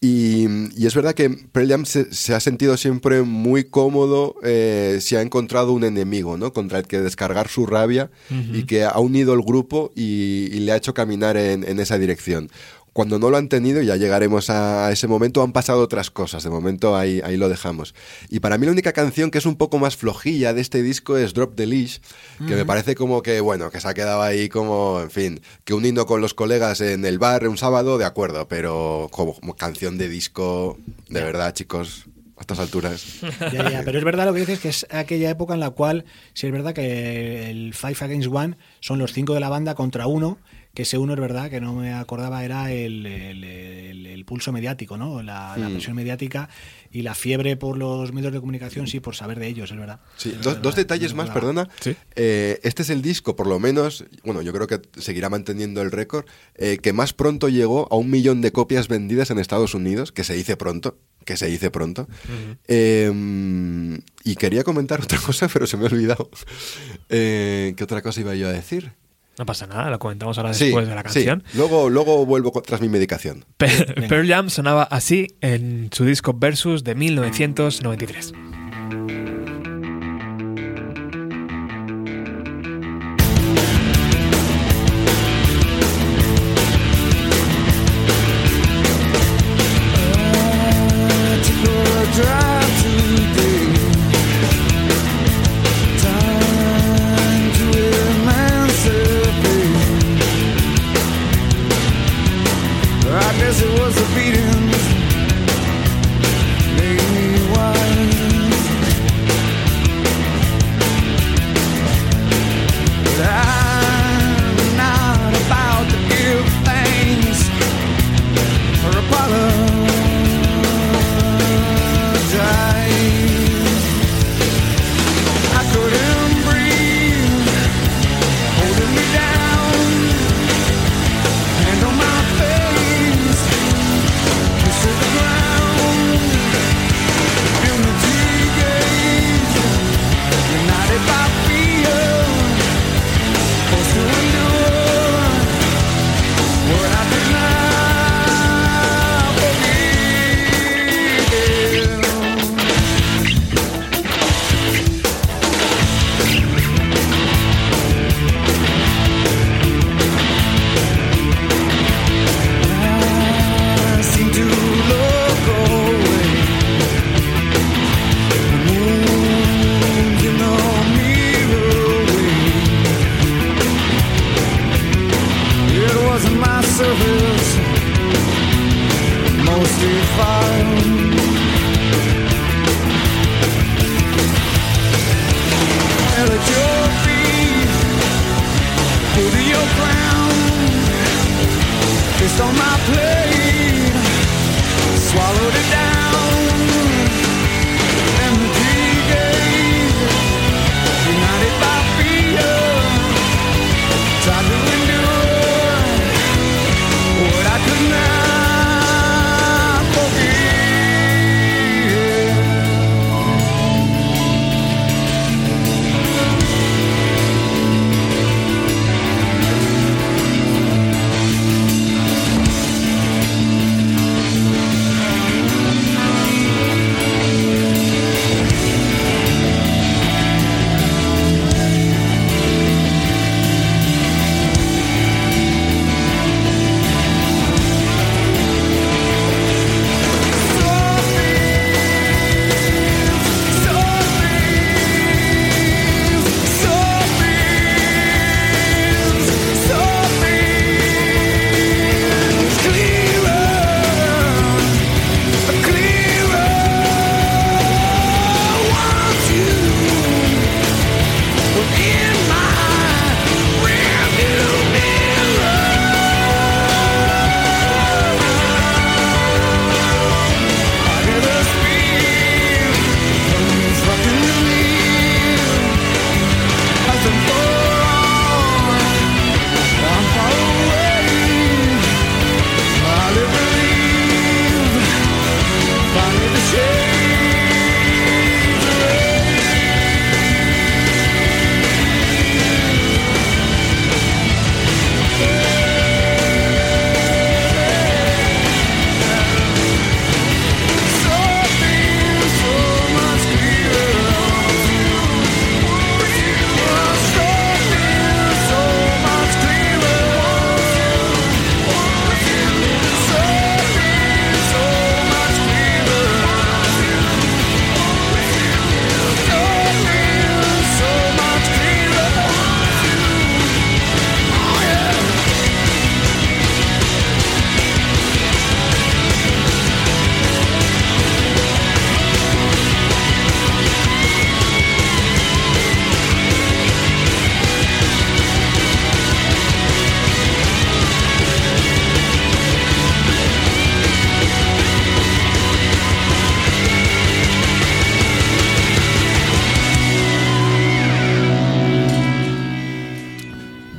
Y, y es verdad que Pearl Jam se, se ha sentido siempre muy cómodo eh, si ha encontrado un enemigo, ¿no? Contra el que descargar su rabia y que ha unido el grupo y, y le ha hecho caminar en, en esa dirección. Cuando no lo han tenido, y ya llegaremos a, ese momento, han pasado otras cosas. De momento ahí, ahí lo dejamos. Y para mí la única canción que es un poco más flojilla de este disco es Drop the Leash, que me parece como que, bueno, que se ha quedado ahí como, en fin, que un himno con los colegas en el bar un sábado, de acuerdo, pero como, como canción de disco, de verdad, chicos, a estas alturas. Ya, ya, pero es verdad lo que dices, que es aquella época en la cual, sí es verdad que el Five Against One son los cinco de la banda contra uno, que ese uno es verdad que no me acordaba, era el, el- el- el pulso mediático, ¿no? La, la presión mediática y la fiebre por los medios de comunicación, sí, por saber de ellos, es verdad. Sí, Es dos, verdad, dos detalles no más, perdona. Sí. Eh, este es el disco, por lo menos, bueno, yo creo que seguirá manteniendo el récord, eh, que más pronto llegó a un millón de copias vendidas en Estados Unidos, que se dice pronto, que se dice pronto. Eh, y quería comentar otra cosa, pero se me ha olvidado. Eh, ¿Qué otra cosa iba yo a decir? No pasa nada, lo comentamos ahora Sí, después de la sí. canción. Luego, luego vuelvo tras mi medicación. Pe- Pearl Jam sonaba así en su disco Versus de 1993.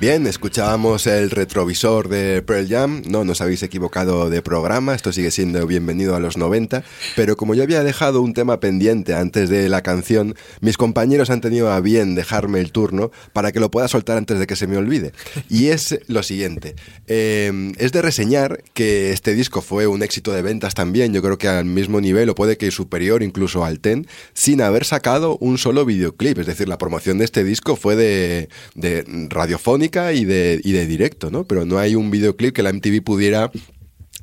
Bien, escuchábamos el retrovisor de Pearl Jam. No nos habéis equivocado de programa, esto sigue siendo bienvenido a los 90. Pero como yo había dejado un tema pendiente antes de la canción, mis compañeros han tenido a bien dejarme el turno para que lo pueda soltar antes de que se me olvide. Y es lo siguiente: eh, es de reseñar que este disco fue un éxito de ventas también, yo creo que al mismo nivel o puede que superior incluso al Ten, sin haber sacado un solo videoclip. Es decir, la promoción de este disco fue de, de radiofónica y de, y de directo, ¿no? Pero no hay un videoclip que la MTV pudiera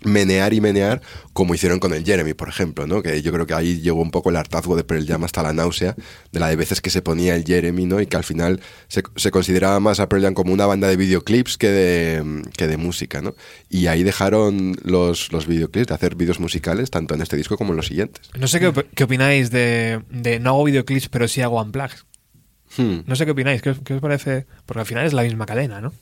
menear y menear como hicieron con el Jeremy, por ejemplo, ¿no? Que yo creo que ahí llegó un poco el hartazgo de Pearl Jam hasta la náusea de la de veces que se ponía el Jeremy, ¿no? Y que al final se, se consideraba más a Pearl Jam como una banda de videoclips que de, que de música, ¿no? Y ahí dejaron los, los videoclips de hacer vídeos musicales tanto en este disco como en los siguientes. No sé qué, qué opináis de, de no hago videoclips, pero sí hago unplugs. Hmm. No sé qué opináis, ¿qué, qué os parece? Porque al final es la misma cadena, ¿no?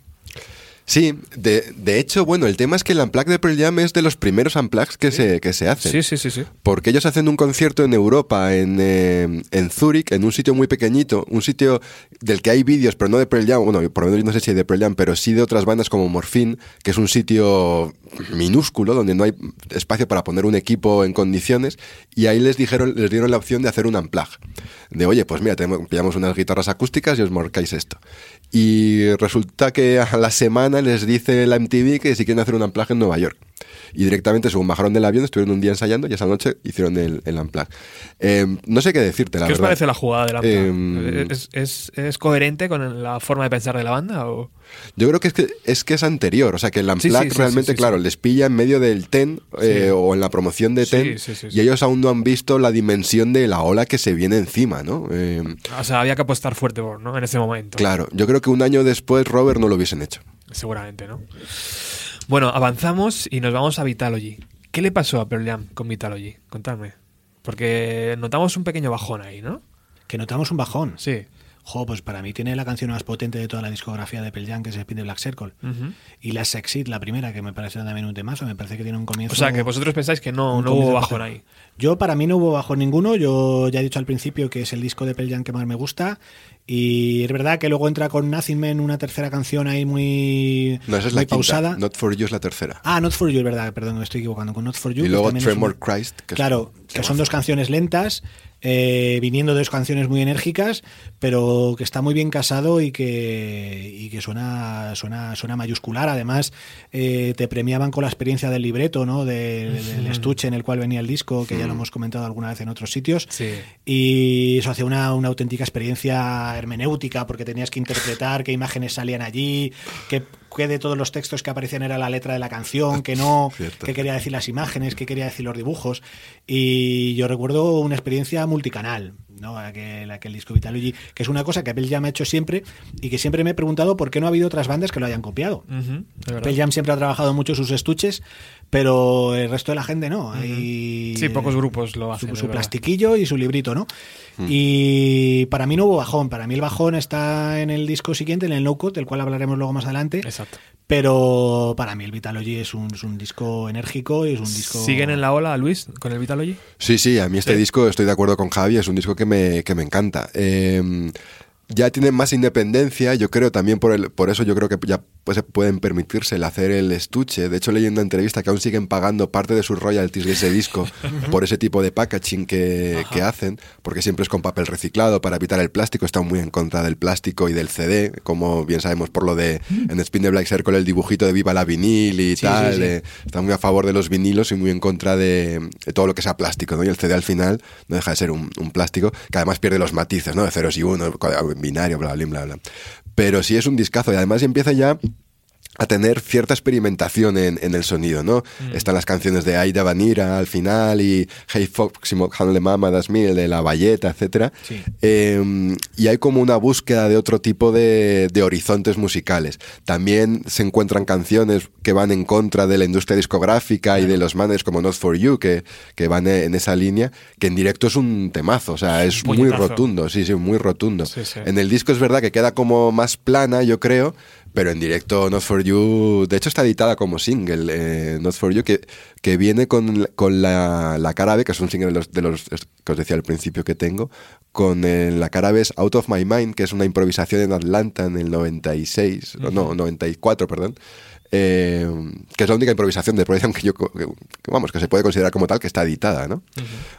Sí, de, de hecho, bueno, el tema es que el Unplugged de Pearl Jam es de los primeros Unplugs que, se, que se hacen. Sí, sí, sí, sí. Porque ellos hacen un concierto en Europa, en, eh, en Zúrich, en un sitio muy pequeñito, un sitio del que hay vídeos, pero no de Pearl Jam, bueno, por lo menos no sé si hay de Pearl Jam, pero sí de otras bandas como Morphine, que es un sitio minúsculo, donde no hay espacio para poner un equipo en condiciones, y ahí les dijeron, les dieron la opción de hacer un unplug. De, oye, pues mira, tenemos, pillamos unas guitarras acústicas y os marcáis esto. Y resulta que a la semana les dice la MTV que si quieren hacer un unplug en Nueva York. Y directamente, según bajaron del avión, estuvieron un día ensayando y esa noche hicieron el, el unplug. Eh, no sé qué decirte, la ¿Qué os verdad. parece la jugada de la Eh, ¿Es, es, es coherente con la forma de pensar de la banda? O... Yo creo que es que es que es anterior, o sea que el Unplugged Sí, sí, sí, realmente, claro, les pilla en medio del TEN eh, o en la promoción de TEN y ellos aún no han visto la dimensión de la ola que se viene encima, ¿no? Eh, o sea, había que apostar fuerte por, ¿no? En ese momento. claro, yo creo que un año después Robert no lo hubiesen hecho. Seguramente, ¿no? Bueno, avanzamos y nos vamos a Vitalogy. ¿Qué le pasó a Pearl Jam con Vitalogy? Contadme. Porque notamos un pequeño bajón ahí, ¿no? Que notamos un bajón. Sí. Jo, pues para mí tiene la canción más potente de toda la discografía de Pearl Jam, que es Spin the Black Circle. Ujú. Y la Sexit, la primera, que me parece también un temazo, me parece que tiene un comienzo. O sea, que vosotros pensáis que no, no hubo bajón potente. ahí. Yo, para mí, no hubo bajón ninguno. Yo ya he dicho al principio que es el disco de Pearl Jam que más me gusta. Y es verdad que luego entra con Nothing Man, una tercera canción ahí muy, No, esa es muy la quinta. pausada. Not for You es la tercera. Ah, Not For You, es verdad, perdón, me estoy equivocando. Con Not For You. y luego es Tremor un- Christ. Que es- claro, se que son dos canciones lentas, eh, viniendo de dos canciones muy enérgicas, pero que está muy bien casado y que, y que suena, suena, suena mayuscular. Además, eh, te premiaban con la experiencia del libreto, ¿no? De- del estuche en el cual venía el disco, que ya lo hemos comentado alguna vez en otros sitios. Sí. Y eso hacía una, una auténtica experiencia hermenéutica, porque tenías que interpretar qué imágenes salían allí, qué, qué de todos los textos que aparecían era la letra de la canción, que no, Cierto. qué quería decir las imágenes, qué quería decir los dibujos. Y yo recuerdo una experiencia multicanal, ¿no? Aquel, aquel disco que es una cosa que Pearl Jam ha hecho siempre y que siempre me he preguntado por qué no ha habido otras bandas que lo hayan copiado. Pearl Jam siempre ha trabajado mucho sus estuches, pero el resto de la gente no. Hay- Sí, pocos grupos lo hacen. su, plastiquillo y su librito, ¿no? Y para mí no hubo bajón. Para mí el bajón está en el disco siguiente, en el No Cut, del cual hablaremos luego más adelante. Exacto. Pero para mí el Vitalogy es un, es un disco enérgico y es un disco. ¿Siguen en la ola, Luis, con el Vitalogy? Sí, sí, a mí este Sí. disco estoy de acuerdo con Javi, es un disco que me, que me encanta. Eh, ya tienen más independencia, yo creo también por, el, por eso yo creo que ya pues, pueden permitirse el hacer el estuche. De hecho, leí en una entrevista que aún siguen pagando parte de sus royalties de ese disco por ese tipo de packaging que, que hacen, porque siempre es con papel reciclado para evitar el plástico. Están muy en contra del plástico y del CD, como bien sabemos por lo de en Spin the Black Circle el dibujito de Viva la vinil y Sí, tal. sí, sí. eh, está muy a favor de los vinilos y muy en contra de, de todo lo que sea plástico, ¿no? Y el CD al final no deja de ser un, un plástico que además pierde los matices, ¿no? De ceros y uno, binario, bla, bla, bla, bla. Pero sí es un discazo y además empieza ya a tener cierta experimentación en, en el sonido, ¿no? Están las canciones de Aida Vanira al final y Hey Fox, Handle Mama, Das Mil, de La Valleta. Sí. Eh, y hay como una búsqueda de otro tipo de, de horizontes musicales. También se encuentran canciones que van en contra de la industria discográfica y de los managers como Not For You, que, que van en esa línea, que en directo es un temazo, o sea, es muy rotundo, sí, sí, muy rotundo. Sí, sí. En el disco es verdad que queda como más plana, yo creo, pero en directo Not For You, de hecho está editada como single, eh, Not For You, que, que viene con, con la, la cara B, que es un single de los, de los que os decía al principio que tengo, con eh, la cara B es Out of My Mind, que es una improvisación en Atlanta en el 96, o no, 94, perdón. Eh, que es la única improvisación de Jam que yo co- que, que, vamos que se puede considerar como tal que está editada no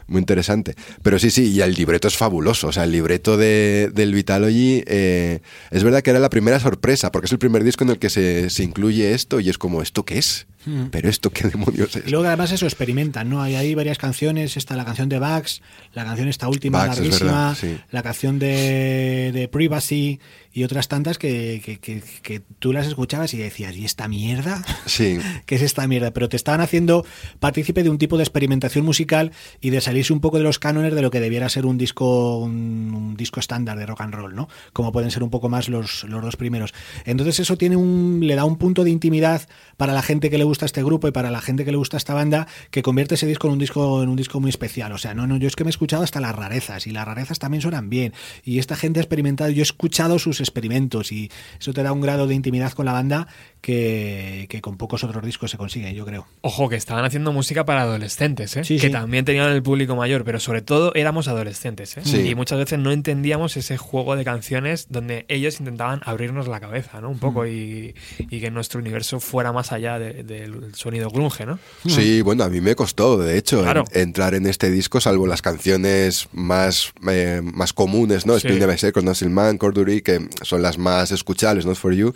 muy interesante. Pero sí sí y el libreto es fabuloso. O sea el libreto de, del Vitalogy eh, es verdad que era la primera sorpresa porque es el primer disco en el que se, se incluye esto y es como esto qué es pero esto qué demonios es Y luego además eso experimentan, ¿no? Hay, hay varias canciones, está la canción de Bugs, la canción esta última es larguísima, verdad, sí. la canción de, de Privacy y otras tantas que, que- que- que tú las escuchabas y decías, ¿y esta mierda? Sí. ¿Qué es esta mierda? Pero te estaban haciendo partícipe de un tipo de experimentación musical y de salirse un poco de los cánones de lo que debiera ser un disco un, un disco estándar de rock and roll, ¿no? Como pueden ser un poco más los, los dos primeros. Entonces eso tiene un le da un punto de intimidad para la gente que le gusta este grupo y para la gente que le gusta esta banda que convierte ese disco en un disco en un disco muy especial. O sea, no, no, yo es que me he escuchado hasta las rarezas y las rarezas también suenan bien y esta gente ha experimentado, yo he escuchado sus experimentos y eso te da un grado de intimidad con la banda que, que con pocos otros discos se consigue, yo creo. Ojo, que estaban haciendo música para adolescentes, ¿eh? Sí, que sí. también tenían el público mayor, pero sobre todo éramos adolescentes. ¿eh? Sí. Y muchas veces no entendíamos ese juego de canciones donde ellos intentaban abrirnos la cabeza, ¿no? Un Mm. poco y, y que nuestro universo fuera más allá de- del sonido grunge, ¿no? Sí, bueno, a mí me costó, de hecho, en- entrar en este disco, salvo las canciones más, eh, más comunes, ¿no? Sí. Spin the Second, No Man, Cordury, que son las más escuchables, Not For You,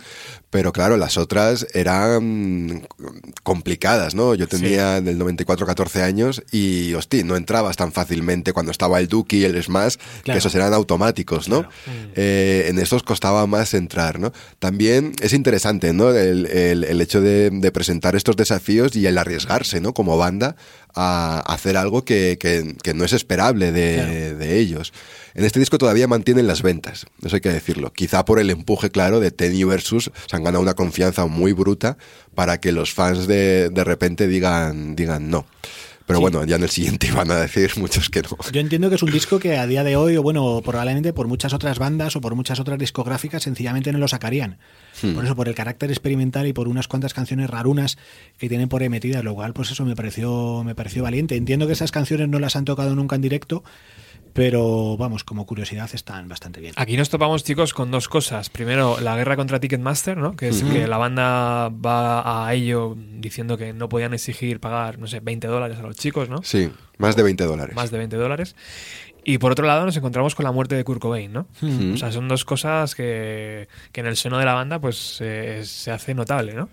pero claro, las otras eran complicadas, ¿no? Yo tenía del 94 14 años y, hostia, no entrabas tan fácilmente cuando estaba el Duki y el Smash, que esos eran automáticos, ¿no? Eh, en estos costaba más entrar, ¿no? También es interesante, ¿no? El, el- el hecho de, de presentar estos desafíos y el arriesgarse, ¿no? Como banda a hacer algo que, que- que no es esperable de, Claro. de ellos. En este disco todavía mantienen las ventas, eso hay que decirlo. Quizá por el empuje, claro, de Tenny Versus, han ganado una confianza muy bruta para que los fans de, de repente digan, digan no. Pero Sí. bueno, ya en el siguiente iban a decir muchos que no. Yo entiendo que es un disco que a día de hoy, o bueno, probablemente por muchas otras bandas o por muchas otras discográficas, sencillamente no lo sacarían. Por eso, por el carácter experimental y por unas cuantas canciones rarunas que tienen por ahí metidas, lo cual, pues eso me pareció, me pareció valiente. Entiendo que esas canciones no las han tocado nunca en directo, pero vamos, como curiosidad están bastante bien. Aquí nos topamos, chicos, con dos cosas. Primero, la guerra contra Ticketmaster, ¿no? Que es que la banda va a ello diciendo que no podían exigir pagar, no sé, 20 dólares a los chicos, ¿no? Sí, más de 20 dólares. Más de 20 dólares. Y por otro lado nos encontramos con la muerte de Kurt Cobain, ¿no? O sea, son dos cosas que, que en el seno de la banda pues eh, se hace notable, ¿no?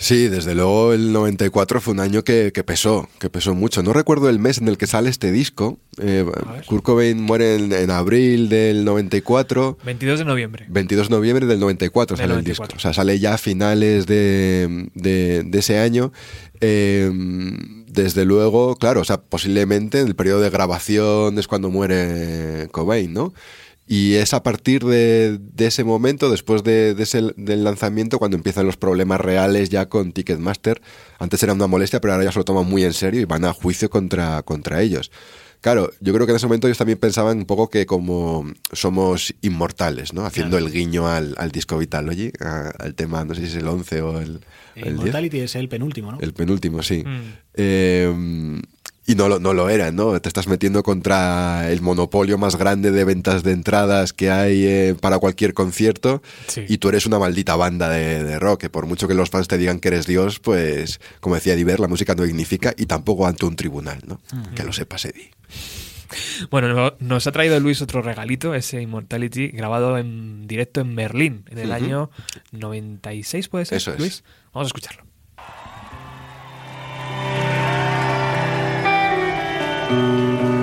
Sí, desde luego el 94 fue un año que, que pesó, que pesó mucho. No recuerdo el mes en el que sale este disco. Eh. Kurt Cobain muere en, en abril del 94. 22 de noviembre. 22 de noviembre del 94 Del sale el 94. disco. O sea, sale ya a finales de, de- de ese año. Eh, desde luego, claro, o sea, posiblemente en el periodo de grabación es cuando muere Cobain, ¿no? Y es a partir de, de ese momento, después de, de ese, del lanzamiento, cuando empiezan los problemas reales ya con Ticketmaster. Antes era una molestia, pero ahora ya se lo toman muy en serio y van a juicio contra, contra ellos. Claro, yo creo que en ese momento ellos también pensaban un poco que como somos inmortales, ¿no? Haciendo el guiño al, al disco Vitalogy, a- al tema, no sé si es el 11 o el, el 10. Immortality es el penúltimo, ¿no? El penúltimo, sí. Mm. Eh, y no lo, no lo era, ¿no? Te estás metiendo contra el monopolio más grande de ventas de entradas que hay eh, para cualquier concierto Sí. y tú eres una maldita banda de, de rock, que por mucho que los fans te digan que eres Dios, pues, como decía Diver, la música no dignifica y tampoco ante un tribunal, ¿no? Que lo sepas, Eddie. Bueno, no- nos ha traído Luis otro regalito, ese Immortality, grabado en directo en Berlín, en el Ujú. año 96, ¿puede ser, Eso es. Luis? Vamos a escucharlo. Música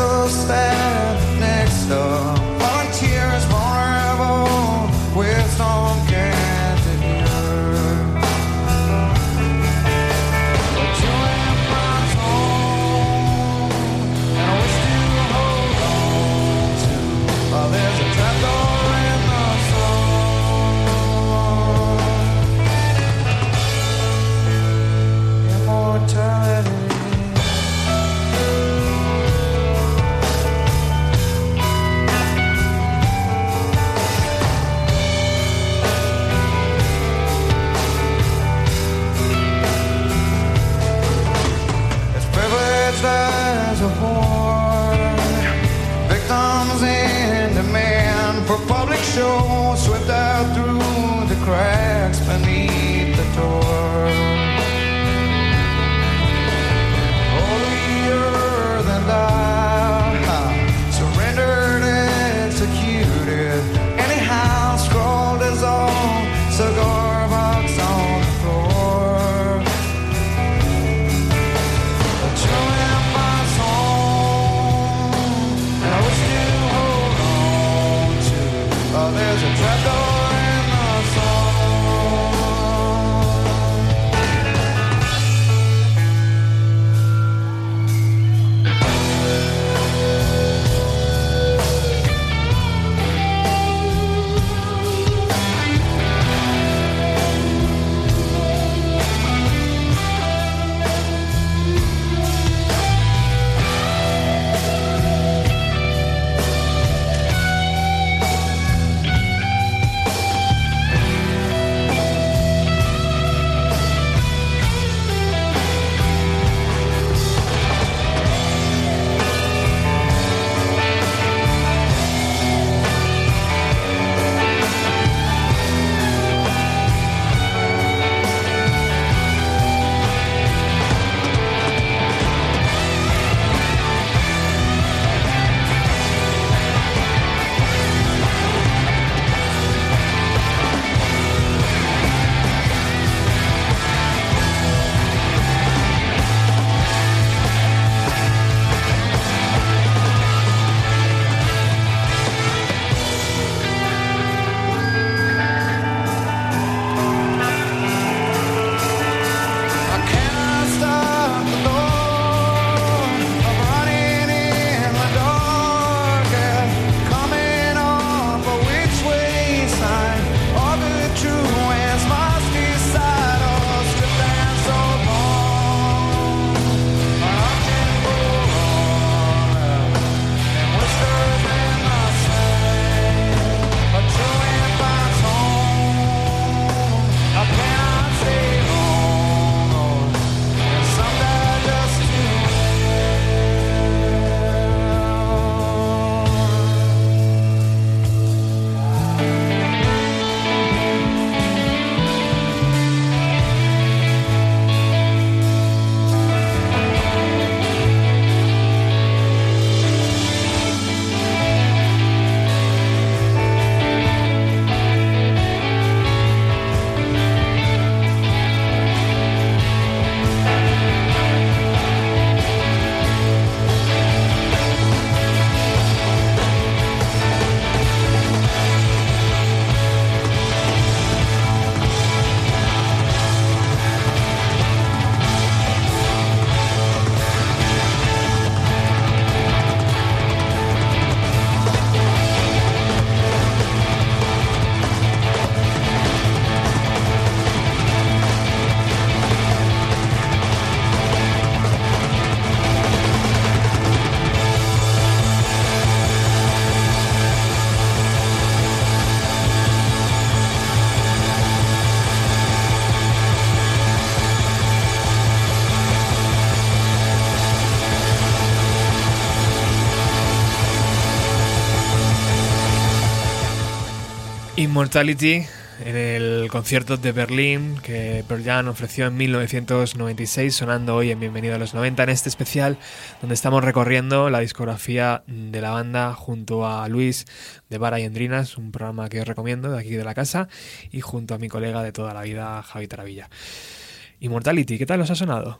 so sad next door. Show Immortality en el concierto de Berlín que Pearl Jam ofreció en 1996, sonando hoy en Bienvenido a los 90 en este especial donde estamos recorriendo la discografía de la banda junto a Luis de Vara y Endrinas, un programa que os recomiendo de aquí de la casa, y junto a mi colega de toda la vida, Javi Taravilla. Immortality, ¿qué tal os ha sonado?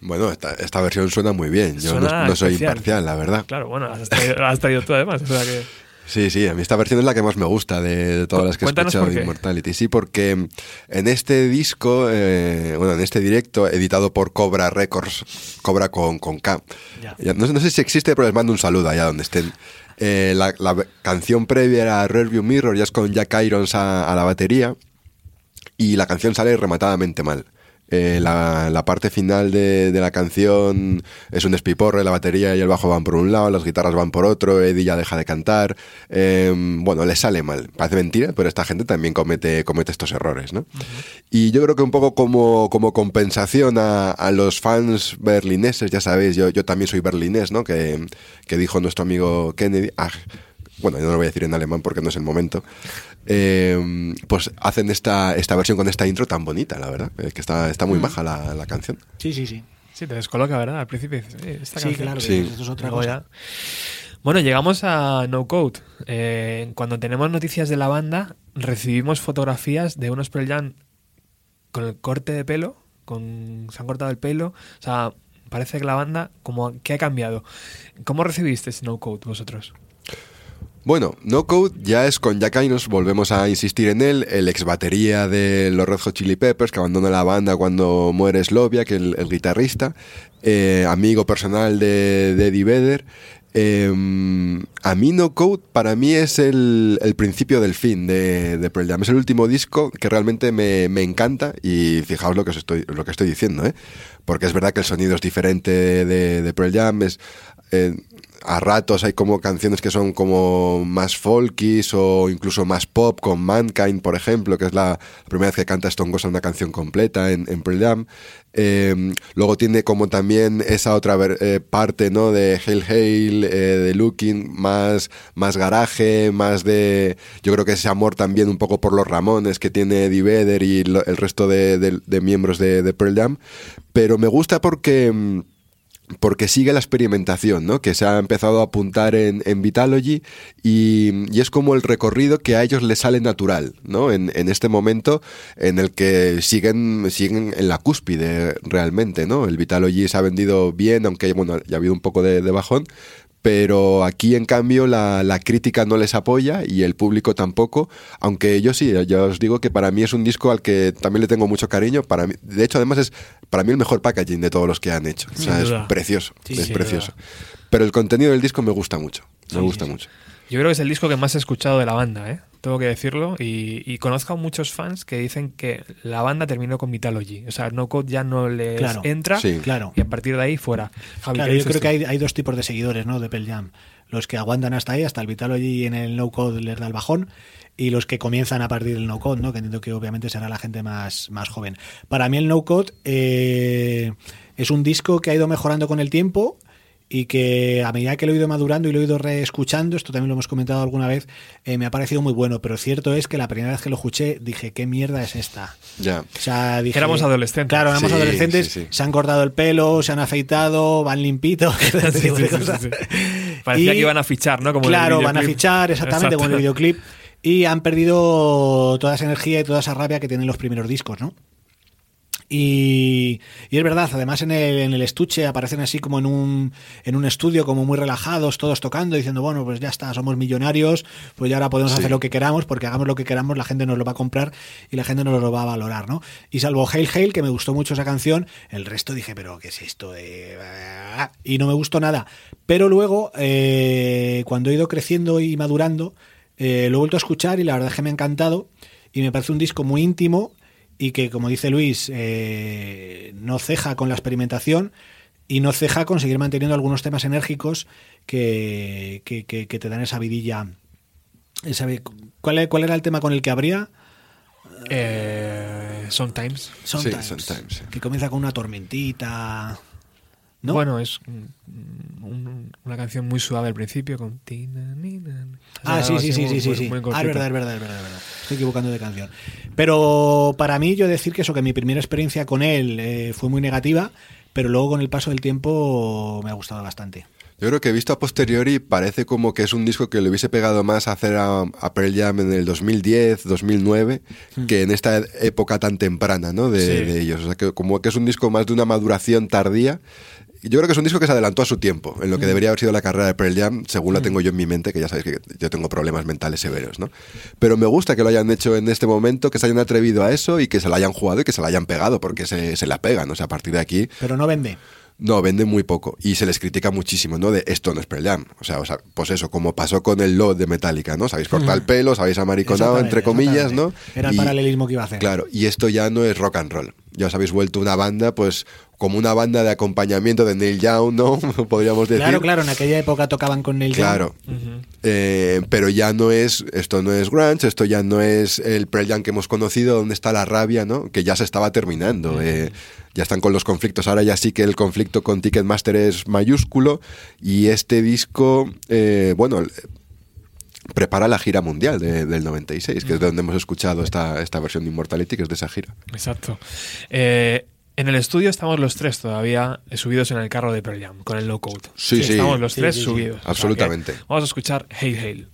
Bueno, esta, esta versión suena muy bien. Yo no, no soy imparcial, la verdad. Claro, bueno, has traído, has traído tú además, o sea que... Sí, sí, a mí esta versión es la que más me gusta de, de todas las que he escuchado de. Immortality. Sí, porque en este disco, eh, bueno, en este directo, editado por Cobra Records, Cobra con, con K, Ya. ya, no, sé- no sé si existe, pero les mando un saludo allá donde estén. Eh, la, la canción previa era Rearview Mirror, ya es con Jack Irons a, a la batería, y la canción sale rematadamente mal. Eh, la, la parte final de, de la canción es un despiporre, la batería y el bajo van por un lado, las guitarras van por otro, Eddie ya deja de cantar. Eh, bueno, le sale mal. Parece mentira, pero esta gente también comete, comete estos errores, ¿no? Y yo creo que un poco como, como compensación a, a los fans berlineses, ya sabéis, yo, yo también soy berlinés, ¿no? Que, que dijo nuestro amigo Kennedy. Ah, bueno, yo no lo voy a decir en alemán porque no es el momento, eh, pues hacen esta, esta versión con esta intro tan bonita, la verdad, eh, que está, está muy maja la, la canción. Sí, sí, sí. Sí, te descoloca, ¿verdad? Al principio "Eh, esta Sí, canción". claro, Sí. esto es otra Luego cosa. ya. Bueno, llegamos a No Code. Eh, cuando tenemos noticias de la banda, recibimos fotografías de unos Pearl Jam con el corte de pelo, con se han cortado el pelo. O sea, parece que la banda como que ha cambiado. ¿Cómo recibiste No Code vosotros? Bueno, No Code ya es con Jack Inos, volvemos a insistir en él, el ex batería de los Red Hot Chili Peppers, que abandona la banda cuando muere Slovia, que el, guitarrista, eh, amigo personal de, de Eddie Vedder. Eh, a mí No Code para mí es el, principio del fin de, Pearl Jam. Es el último disco que realmente me, encanta y fijaos lo que os estoy, lo que estoy diciendo, ¿eh? porque es verdad que el sonido es diferente de, de Pearl Jam, es, eh, a ratos hay como canciones que son como más folkies o incluso más pop, con Mankind, por ejemplo, que es la primera vez que canta Stone Gossard una canción completa en, en Pearl Jam. Eh, luego tiene como también esa otra eh, parte, ¿no? De Hail Hail, eh, de Looking, más, más garaje, más de... Yo creo que ese amor también un poco por los Ramones que tiene Eddie Vedder y el resto de, miembros de, de Pearl Jam. Pero me gusta porque... porque sigue la experimentación, ¿no? Que se ha empezado a apuntar en, en Vitalogy y, y es como el recorrido que a ellos les sale natural, ¿no? En, en este momento en el que siguen, siguen en la cúspide realmente, ¿no? El Vitalogy se ha vendido bien, aunque bueno, ya ha habido un poco de, de bajón, pero aquí en cambio la, la crítica no les apoya y el público tampoco, aunque yo sí, ya os digo que para mí es un disco al que también le tengo mucho cariño, para mí, de hecho además es para mí el mejor packaging de todos los que han hecho, o sea, es precioso, Sí, es precioso. Pero el contenido del disco me gusta mucho, me gusta mucho. Yo creo que es el disco que más he escuchado de la banda, ¿eh? Tengo que decirlo. Y, y conozco a muchos fans que dicen que la banda terminó con Vitalogy. O sea, No Code ya no les Claro. entra Sí. Claro. y a partir de ahí fuera. Javi, Claro, ¿qué yo creo tú? que hay, hay dos tipos de seguidores, ¿no? De Pearl Jam. Los que aguantan hasta ahí, hasta el Vitalogy en el no code les da el bajón, y los que comienzan a partir del no code, ¿no? Que entiendo que obviamente será la gente más, más joven. Para mí el no code eh, es un disco que ha ido mejorando con el tiempo y que a medida que lo he ido madurando y lo he ido reescuchando, esto también lo hemos comentado alguna vez, eh, me ha parecido muy bueno, pero cierto es que la primera vez que lo escuché dije, ¿qué mierda es esta? Ya. O sea, dije, éramos adolescentes. Claro, éramos Sí, adolescentes, sí, sí. se han cortado el pelo, se han afeitado, van limpitos. Parecía Y- que iban a fichar, ¿no? Como en el claro, van a fichar exactamente como en el Exacto. videoclip. Y han perdido toda esa energía y toda esa rabia que tienen los primeros discos, ¿no? Y, y es verdad, además en el, en el estuche aparecen así como en un, en un estudio, como muy relajados, todos tocando, diciendo, bueno, pues ya está, somos millonarios, pues ya ahora podemos Sí. hacer lo que queramos, porque hagamos lo que queramos, la gente nos lo va a comprar y la gente nos lo va a valorar, ¿no? Y salvo Hail Hail, que me gustó mucho esa canción, el resto dije, pero ¿qué es esto? de Y no me gustó nada. Pero luego, eh, cuando he ido creciendo y madurando, eh, lo he vuelto a escuchar y la verdad es que me ha encantado y me parece un disco muy íntimo y que, como dice Luis, eh, no ceja con la experimentación y no ceja con seguir manteniendo algunos temas enérgicos que, que, que- que te dan esa vidilla. Esa ¿Cuál, ¿Cuál era el tema con el que abría? Eh, sometimes. Sometimes, Sometimes, sí. Que comienza con una tormentita. ¿No? Bueno, es un- una canción muy suave al principio con tina, nina. Ah, sí, sí, sí, muy- sí, sí, sí. Ah, es verdad, es verdad, es verdad, es verdad. Estoy equivocando de canción. Pero para mí, yo decir que eso, que mi primera experiencia con él eh, fue muy negativa, pero luego con el paso del tiempo me ha gustado bastante. Yo creo que visto a posteriori parece como que es un disco que le hubiese pegado más a hacer a, a Pearl Jam en el 2010, 2009, que en esta época tan temprana ¿no? de, Sí. de ellos. O sea, que como que es un disco más de una maduración tardía. Yo creo que es un disco que se adelantó a su tiempo, en lo que debería haber sido la carrera de Pearl Jam, según la tengo yo en mi mente, que ya sabéis que yo tengo problemas mentales severos, ¿no? Pero me gusta que lo hayan hecho en este momento, que se hayan atrevido a eso y que se la hayan jugado y que se la hayan pegado, porque se, se la pegan. O sea, a partir de aquí Pero no vende. no, vende muy poco y se les critica muchísimo, ¿no? De esto no es Pearl Jam. O sea, o sea, pues eso, como pasó con el Lot de Metallica, ¿no? Sabéis cortar el pelo, sabéis amariconado, entre comillas, ¿no? Era el Y- paralelismo que iba a hacer. Claro, y esto ya no es rock and roll. Ya os habéis vuelto una banda, pues, como una banda de acompañamiento de Neil Young, ¿no? Podríamos decir. Claro, claro, en aquella época tocaban con Neil Young. Claro. Eh, pero ya no es, esto no es grunge, esto ya no es el Pearl Jam que hemos conocido, donde está la rabia, ¿no? Que ya se estaba terminando. eh, ya están con los conflictos. Ahora ya sí que el conflicto con Ticketmaster es mayúsculo. Y este disco, eh, bueno, prepara la gira mundial de- del 96, que es de donde hemos escuchado esta, esta versión de Immortality, que es de esa gira. Exacto. Eh, en el estudio estamos los tres todavía eh, subidos en el carro de Pearl Jam, con el low code. Sí, sí. Estamos los Sí, tres sí, sí. subidos. O sea Absolutamente. vamos a escuchar Hail Hail.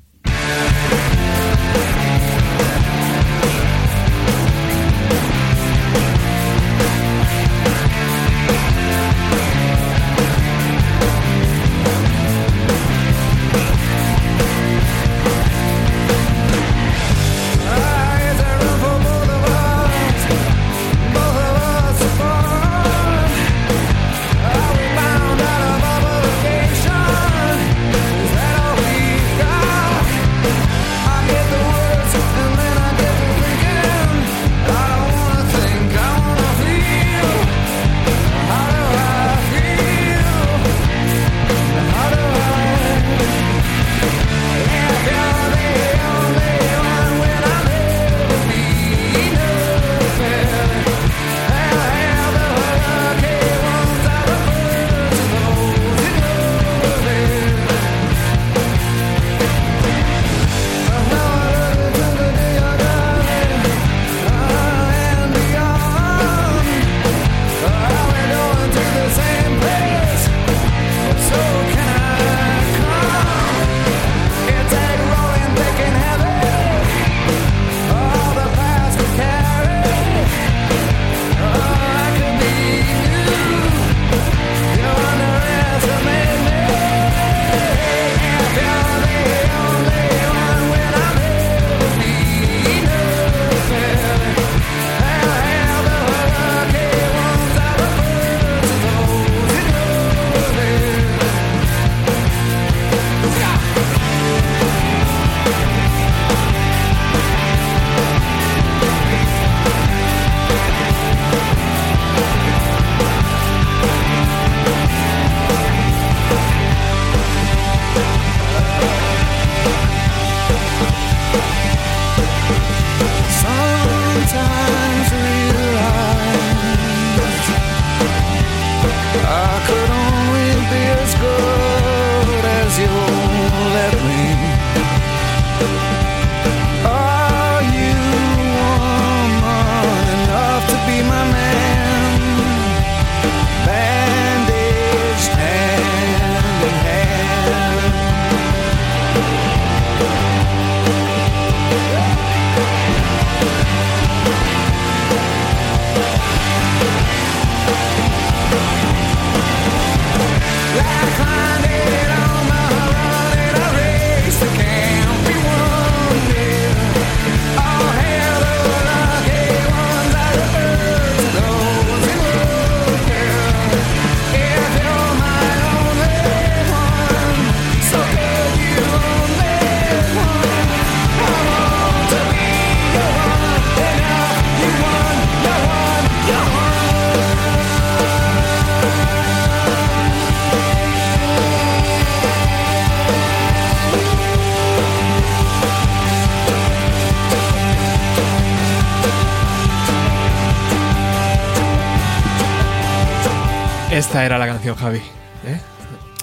Canción, Javi. ¿eh?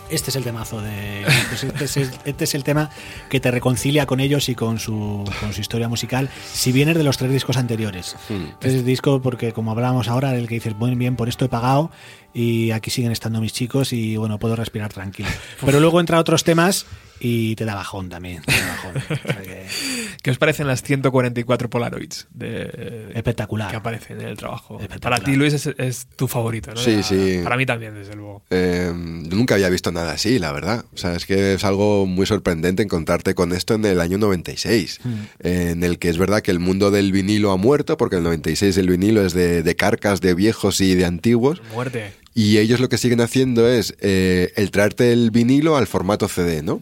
Este es el temazo de. pues Este es, el, este es el tema que te reconcilia con ellos y con su, con su historia musical, si vienes de los tres discos anteriores. Tres discos, porque como hablábamos ahora, el que dices, muy bien, por esto he pagado y aquí siguen estando mis chicos y bueno, puedo respirar tranquilo. Pero luego entra otros temas y te da bajón también. te da bajón. O sea que, ¿Qué os parecen las 144 Polaroids de, espectacular. que aparecen en el trabajo? Para ti, Luis, es, es tu favorito, ¿no? Sí, La- sí. Para mí también, desde luego. Eh, yo nunca había visto nada así, la verdad. O sea, es que es algo muy sorprendente encontrarte con esto en el año 96, eh, en el que es verdad que el mundo del vinilo ha muerto, porque el 96 el vinilo es de, de carcas de viejos y de antiguos, Muerte. Y ellos lo que siguen haciendo es eh, el traerte el vinilo al formato CD, ¿no?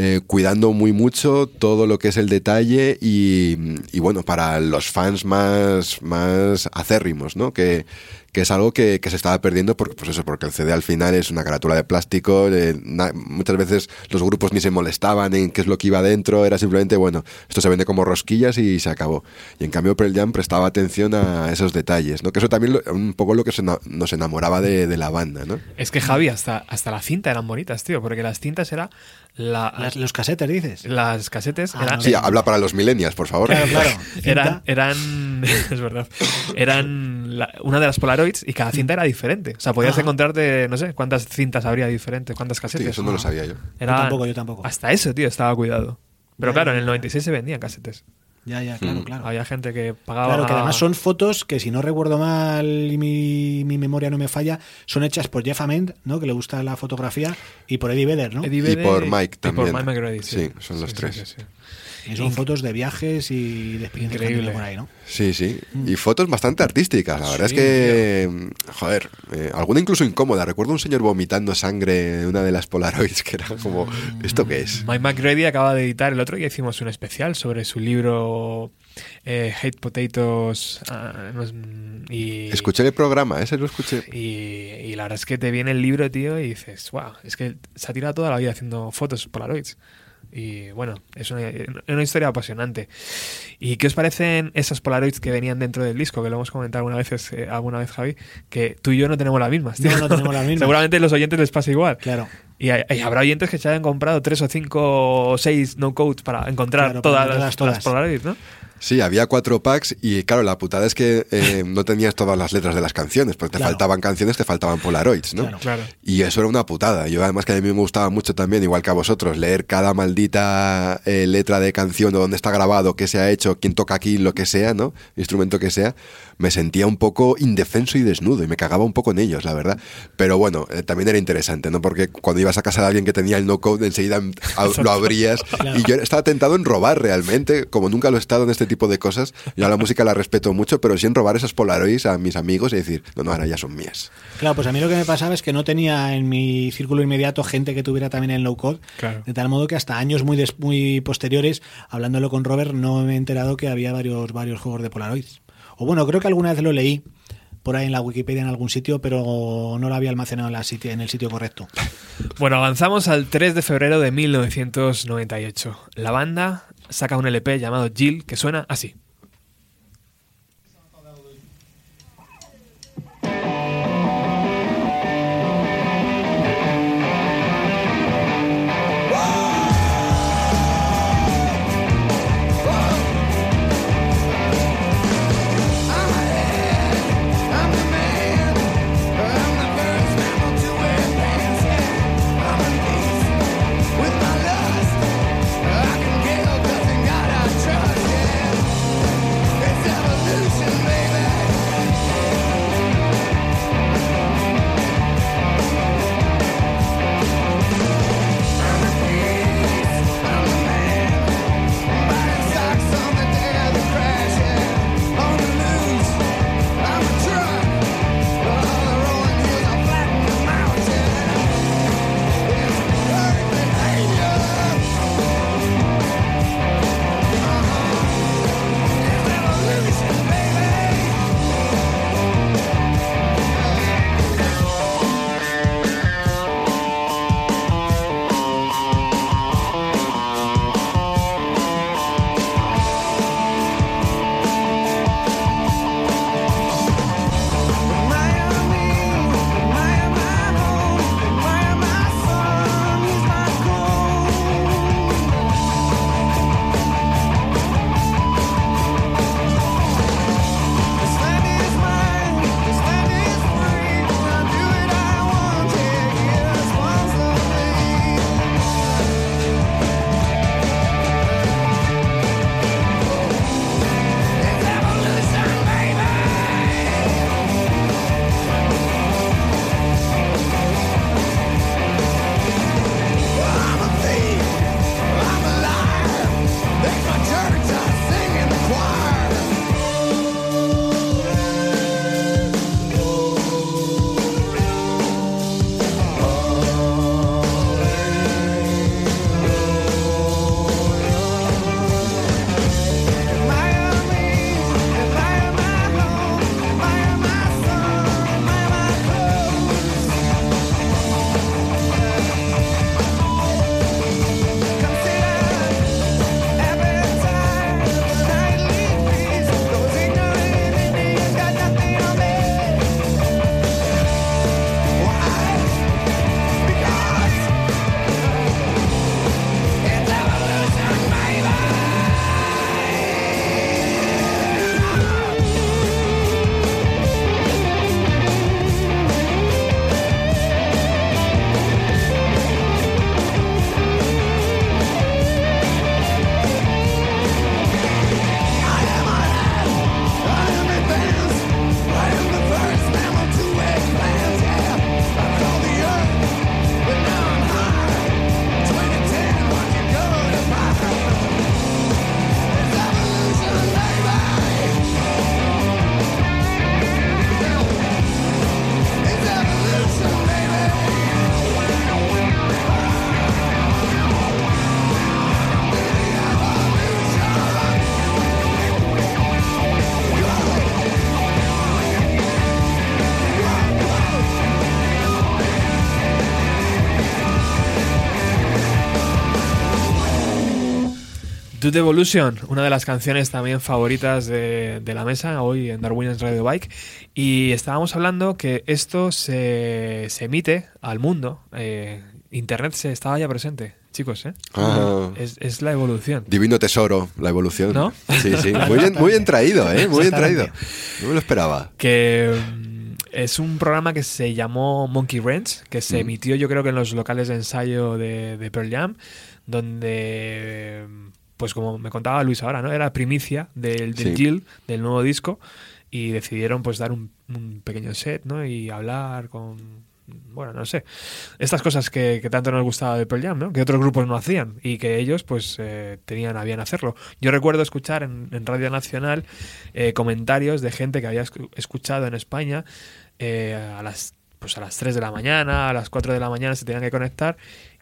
Eh, cuidando muy mucho todo lo que es el detalle y, bueno, para los fans más, más acérrimos, ¿no? Que, que es algo que, que se estaba perdiendo porque, pues eso, porque el CD al final es una carátula de plástico, eh, muchas veces los grupos ni se molestaban en qué es lo que iba dentro, era simplemente, bueno, esto se vende como rosquillas y se acabó. Y en cambio Pearl Jam prestaba atención a esos detalles, ¿no? Que eso también lo- un poco lo que nos enamoraba de, de la banda, ¿no? Es que Javi, hasta, hasta la cinta eran bonitas, tío, porque las cintas era La- Las- los casetes, dices. las casetes Ah, eran, no, Sí, habla para los millennials, por favor. Claro, claro. eran, eran es verdad, eran la- una de las Polaroids y cada cinta era diferente. O sea, podías Ajá. encontrarte, no sé, cuántas cintas habría diferentes, cuántas Sí, casetes. eso no lo sabía yo. Era- Yo tampoco, yo tampoco. Hasta eso, tío, estaba cuidado. Pero claro, en el ya. 96 se vendían casetes. Ya, ya, claro, Mm. claro. Había gente que pagaba. Claro, que además son fotos que, si no recuerdo mal y mi, mi memoria no me falla, son hechas por Jeff Ament, ¿no? que le gusta la fotografía, y por Eddie Vedder, ¿no? Eddie Y Vedder por Mike y por también. Mike McGrady, sí. Sí, son los tres. Y son Inc- fotos de viajes y de experiencias Increíble. por ahí, ¿no? Sí, sí. Y fotos bastante artísticas. La verdad Sí, es que, joder, eh, alguna incluso incómoda. Recuerdo un señor vomitando sangre en una de las Polaroids que era como, ¿esto qué es? Mike McGrady acaba de editar el otro día hicimos un especial sobre su libro eh, Hate Potatoes ah, y, Escuché el programa, ese lo escuché. y, y la verdad es que te viene el libro, tío, y dices, wow, es que se ha tirado toda la vida haciendo fotos Polaroids. Y bueno, es una, una historia apasionante. ¿Y qué os parecen esas Polaroids que venían dentro del disco? Que lo hemos comentado alguna vez, eh, alguna vez Javi, que tú y yo no tenemos las mismas. tío. No, no tenemos las mismas. Seguramente a los oyentes les pasa igual. Claro. Y, hay- y habrá oyentes que se hayan comprado tres o cinco o seis no codes para encontrar Claro, todas, las, todas. las Polaroids, ¿no? Sí, había cuatro packs y claro, la putada es que eh, no tenías todas las letras de las canciones, porque te Claro. faltaban canciones, te faltaban Polaroids, ¿no? Claro. Claro. Y eso era una putada. Yo además que a mí me gustaba mucho también, igual que a vosotros, leer cada maldita eh, letra de canción o dónde está grabado, qué se ha hecho, quién toca aquí, lo que sea, ¿no? Instrumento que sea. Me sentía un poco indefenso y desnudo y me cagaba un poco en ellos, la verdad. Pero bueno, eh, también era interesante, ¿no? Porque cuando ibas a casa de alguien que tenía el no code, enseguida lo abrías. Y yo estaba tentado en robar realmente, como nunca lo he estado en este tipo de cosas. Yo a la música la respeto mucho, pero sí en robar esas Polaroids a mis amigos y decir, no, no, ahora ya son mías. Claro, pues a mí lo que me pasaba es que no tenía en mi círculo inmediato gente que tuviera también el low code, Claro. de tal modo que hasta años muy des- muy posteriores, hablándolo con Robert, no me he enterado que había varios varios juegos de Polaroids. O bueno, creo que alguna vez lo leí por ahí en la Wikipedia en algún sitio, pero no lo había almacenado en, la sitio- en el sitio correcto. Bueno, avanzamos al 3 de febrero de 1998. La banda saca un LP llamado Jill que suena así. Tooth Evolution, una de las canciones también favoritas de, de la mesa hoy en Darwin's Radio Bike. Y estábamos hablando que esto se, se emite al mundo. eh, Internet se estaba ya presente, chicos, ¿eh? Ah. Es, es la evolución. Divino tesoro, la evolución. ¿No? Sí, sí. Muy bien, muy bien traído, ¿eh? Muy bien traído. No me lo esperaba. que mm, es un programa que se llamó Monkey Ranch, que se emitió yo creo que en los locales de ensayo de, de Pearl Jam, donde, pues como me contaba Luis ahora, ¿no? Era primicia del, del Sí. Jill, del nuevo disco, y decidieron pues dar un, un pequeño set, ¿no? Y hablar con... Bueno, no sé. Estas cosas que, que tanto nos gustaba de Pearl Jam, ¿no? Que otros grupos no hacían y que ellos pues eh, tenían a bien hacerlo. Yo recuerdo escuchar en, en Radio Nacional eh, comentarios de gente que había escu- escuchado en España eh, a las pues a las 3 de la mañana, a las 4 de la mañana se tenían que conectar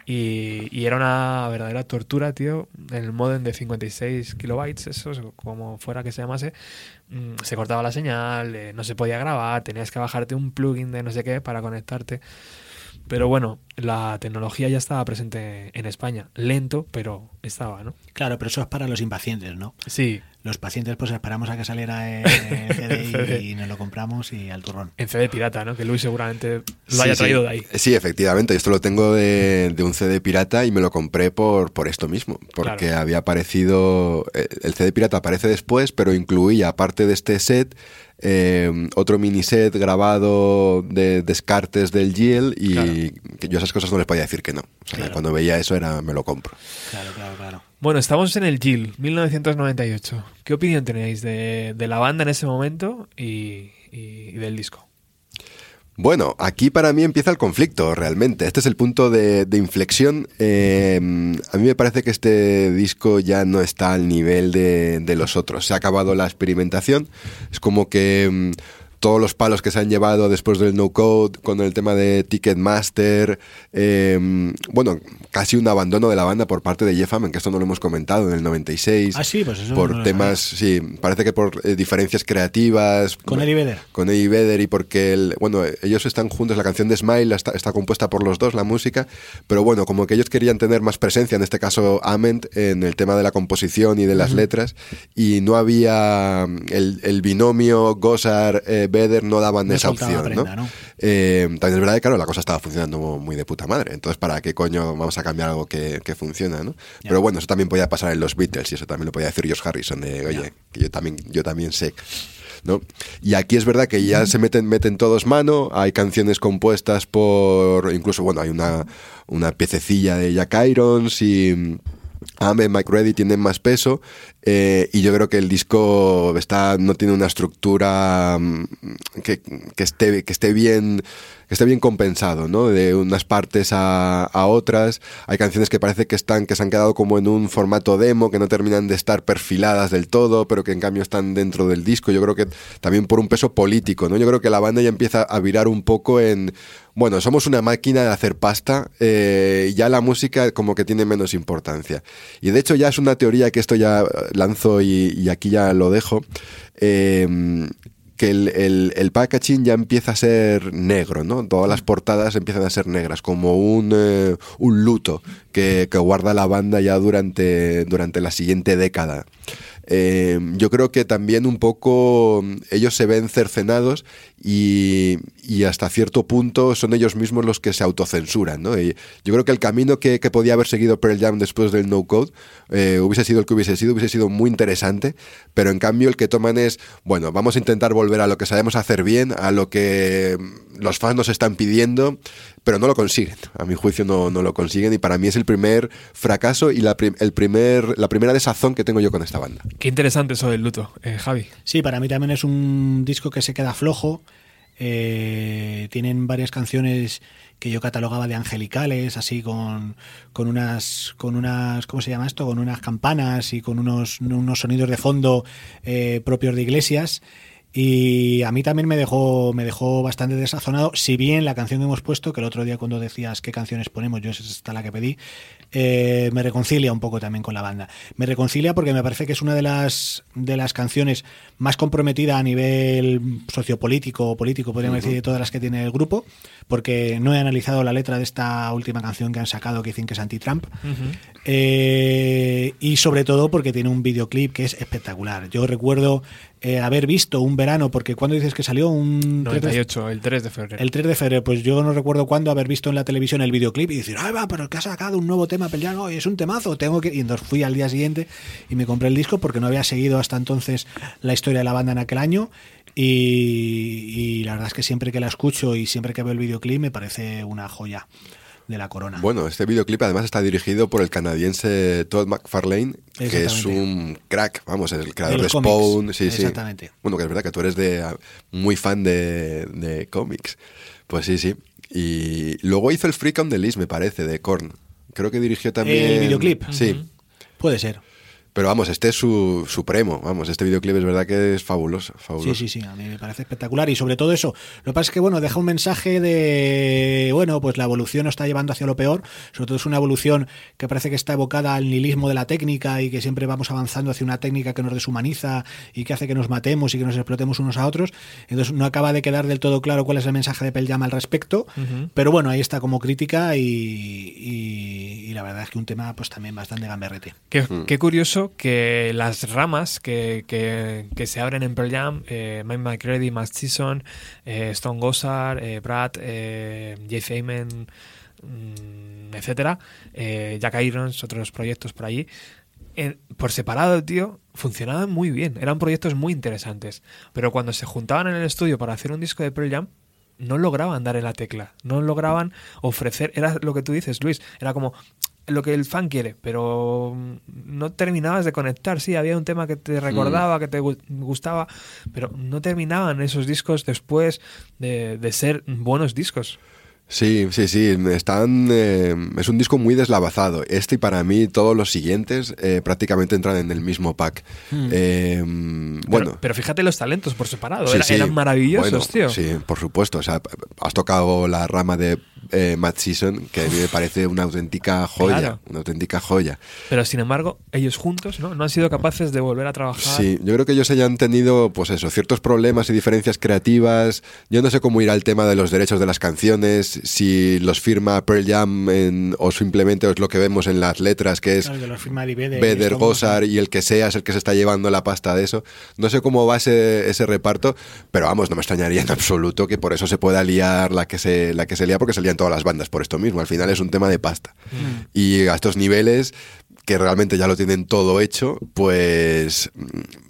y, y era una verdadera tortura, tío. El modem de 56 kilobytes, eso, como fuera que se llamase, mm, se cortaba la señal, eh, no se podía grabar, tenías que bajarte un plugin de no sé qué para conectarte. Pero bueno, la tecnología ya estaba presente en España. Lento, pero estaba, ¿no? Claro, pero eso es para los impacientes, ¿no? Sí, Los pacientes pues esperamos a que saliera en CD y nos lo compramos y al turrón. en CD pirata, ¿no? Que Luis seguramente lo Sí, haya sí. traído de ahí. Sí, efectivamente. Esto lo tengo de, de un CD pirata y me lo compré por, por esto mismo. Porque Claro. había aparecido. eh, El CD pirata aparece después, pero incluía, aparte de este set, eh, otro mini set grabado de descartes del Giel y Claro. que yo esas cosas no les podía decir que no. O sea, que cuando veía eso era me lo compro. Claro, claro, claro. Bueno, estamos en el Jill, 1998. ¿Qué opinión tenéis de, de la banda en ese momento y, y- y del disco? Bueno, aquí para mí empieza el conflicto, realmente. Este es el punto de, inflexión. Eh, a mí me parece que este disco ya no está al nivel de, de los otros. Se ha acabado la experimentación. Es como que mm, todos los palos que se han llevado después del no code con el tema de Ticketmaster, eh, bueno, casi un abandono de la banda por parte de Jeff Hammond, que esto no lo hemos comentado en el 96. Ah, sí, pues eso Por no temas, sí, parece que por eh, diferencias creativas. Con Eddie Vedder. Con Eddie Vedder y porque, el, bueno, ellos están juntos, la canción de Smile está, está compuesta por los dos, la música, pero bueno, como que ellos querían tener más presencia, en este caso Ament, en el tema de la composición y de las letras, y no había el, el binomio Gosar-Vedder, no daban No esa opción, prenda, ¿no? ¿no? Eh, también es verdad que, claro, la cosa estaba funcionando muy de puta madre. Entonces, ¿para qué coño vamos a cambiar algo que, que funciona, no? Pero bueno, eso también podía pasar en los Beatles y eso también lo podía decir George Harrison de, oye, que yo también, yo también sé. ¿no? Y aquí es verdad que ya se meten, meten todos mano, hay canciones compuestas por, incluso, bueno, hay una, una piececilla de Jack Irons y... Ame, Mike Reddy tienen más peso eh, y yo creo que el disco está no tiene una estructura mm, que, que esté que esté bien que esté bien compensado, ¿no? De unas partes a, a otras. Hay canciones que parece que están, que se han quedado como en un formato demo, que no terminan de estar perfiladas del todo, pero que en cambio están dentro del disco. Yo creo que también por un peso político, ¿no? Yo creo que la banda ya empieza a virar un poco en, bueno, somos una máquina de hacer pasta, eh, ya la música como que tiene menos importancia. Y de hecho ya es una teoría que esto ya lanzo y, aquí ya lo dejo. eh, que el packaging ya empieza a ser negro, ¿no? Todas las portadas empiezan a ser negras, como un, eh, un luto que, que guarda la banda ya durante, durante la siguiente década. Eh, yo creo que también un poco mm, ellos se ven cercenados y, y hasta cierto punto son ellos mismos los que se autocensuran. ¿no? Yo creo que el camino que, que podía haber seguido Pearl Jam después del No Code eh, hubiese sido el que hubiese sido, hubiese sido muy interesante, pero en cambio el que toman es, bueno, vamos a intentar volver a lo que sabemos hacer bien, a lo que mm, los fans nos están pidiendo, pero no lo consiguen. A mi juicio no, no lo consiguen y para mí es el primer fracaso y la, prim- el primer, la primera desazón que tengo yo con esta banda. Qué interesante eso del luto, eh, Javi. Sí, para mí también es un disco que se queda flojo. Eh, tienen varias canciones que yo catalogaba de angelicales, así con, con unas, con unas, ¿cómo se llama esto? Con unas campanas y con unos, unos sonidos de fondo eh, propios de iglesias. Y a mí también me dejó, me dejó bastante desazonado, si bien la canción que hemos puesto, que el otro día cuando decías qué canciones ponemos, yo esa es esta la que pedí, eh, me reconcilia un poco también con la banda. Me reconcilia porque me parece que es una de las, de las canciones más comprometida a nivel sociopolítico o político, podríamos decir, de todas las que tiene el grupo, porque no he analizado la letra de esta última canción que han sacado que dicen que es anti-Trump. Eh, y sobre todo porque tiene un videoclip que es espectacular. Yo recuerdo eh, haber visto un verano, porque cuando dices que salió un 3 de- 98, el 3 de febrero. el 3 de febrero, pues yo no recuerdo cuándo haber visto en la televisión el videoclip y decir, ay va, pero que ha sacado un nuevo tema Jam, hoy es un temazo, tengo que... Y entonces fui al día siguiente y me compré el disco porque no había seguido hasta entonces la historia de la banda en aquel año y, y la verdad es que siempre que la escucho y siempre que veo el videoclip me parece una joya de la corona. Bueno, este videoclip además está dirigido por el canadiense Todd McFarlane, que es un crack, vamos, es el creador De. Spawn. Sí, sí. Exactamente. Bueno, que es verdad que tú eres de muy fan de, de cómics. Pues sí, sí. Y luego hizo el Freak on the List, me parece, de Korn. Creo que dirigió también. ¿El videoclip? Sí. Puede ser. Pero vamos, este es su supremo. Vamos, este videoclip es verdad que es fabuloso. fabuloso. Sí, sí, sí, a mí me parece espectacular y sobre todo eso. Lo que pasa es que, bueno, deja un mensaje de, bueno, pues la evolución nos está llevando hacia lo peor, sobre todo es una evolución que parece que está evocada al nihilismo de la técnica y que siempre vamos avanzando hacia una técnica que nos deshumaniza y que hace que nos matemos y que nos explotemos unos a otros. Entonces no acaba de quedar del todo claro cuál es el mensaje de Pearl Jam al respecto, pero bueno, ahí está como crítica y la verdad es que un tema pues también bastante gamberrete. Qué, qué curioso que las ramas que, que- que se abren en Pearl Jam, eh, Mike McCready, Matt Season, eh, Stone Gossard, eh, Brad, eh, Jay Feynman, mm, etcétera, eh, Jack Irons, otros proyectos por allí, en- por separado, tío, funcionaban muy bien. Eran proyectos muy interesantes. Pero cuando se juntaban en el estudio para hacer un disco de Pearl Jam, no lograban dar en la tecla. No lograban ofrecer. Era lo que tú dices, Luis. Era como lo que el fan quiere, pero mm, no terminabas de conectar. Sí, había un tema que te recordaba, que te gu- gustaba, pero no terminaban esos discos después de, de ser buenos discos. Sí, sí, sí. Están, eh, es un disco muy deslavazado. Este y para mí todos los siguientes eh, prácticamente entran en el mismo pack. Eh, Pero- bueno, pero, fíjate los talentos por separado. Sí, Era- sí. Eran maravillosos, Bueno, tío. Sí, por supuesto. O sea, has tocado la rama de eh, Matt Season, que a mí me parece una auténtica joya. Claro. Una auténtica joya. Pero sin embargo, ellos juntos ¿no? no han sido capaces de volver a trabajar. Sí, yo creo que ellos hayan tenido, pues eso, ciertos problemas y diferencias creativas. Yo no sé cómo irá el tema de los derechos de las canciones, si los firma Pearl Jam en- o simplemente es lo que vemos en las letras, que es Claro, que los firma Stone Gossard y el que sea es el que se está llevando la pasta de eso. No sé cómo va ese, ese reparto, pero vamos, no me extrañaría en absoluto que por eso se pueda liar la que se, la que se lía, porque se lían todas las bandas por esto mismo. Al final es un tema de pasta. Y a estos niveles, que realmente ya lo tienen todo hecho, pues mm,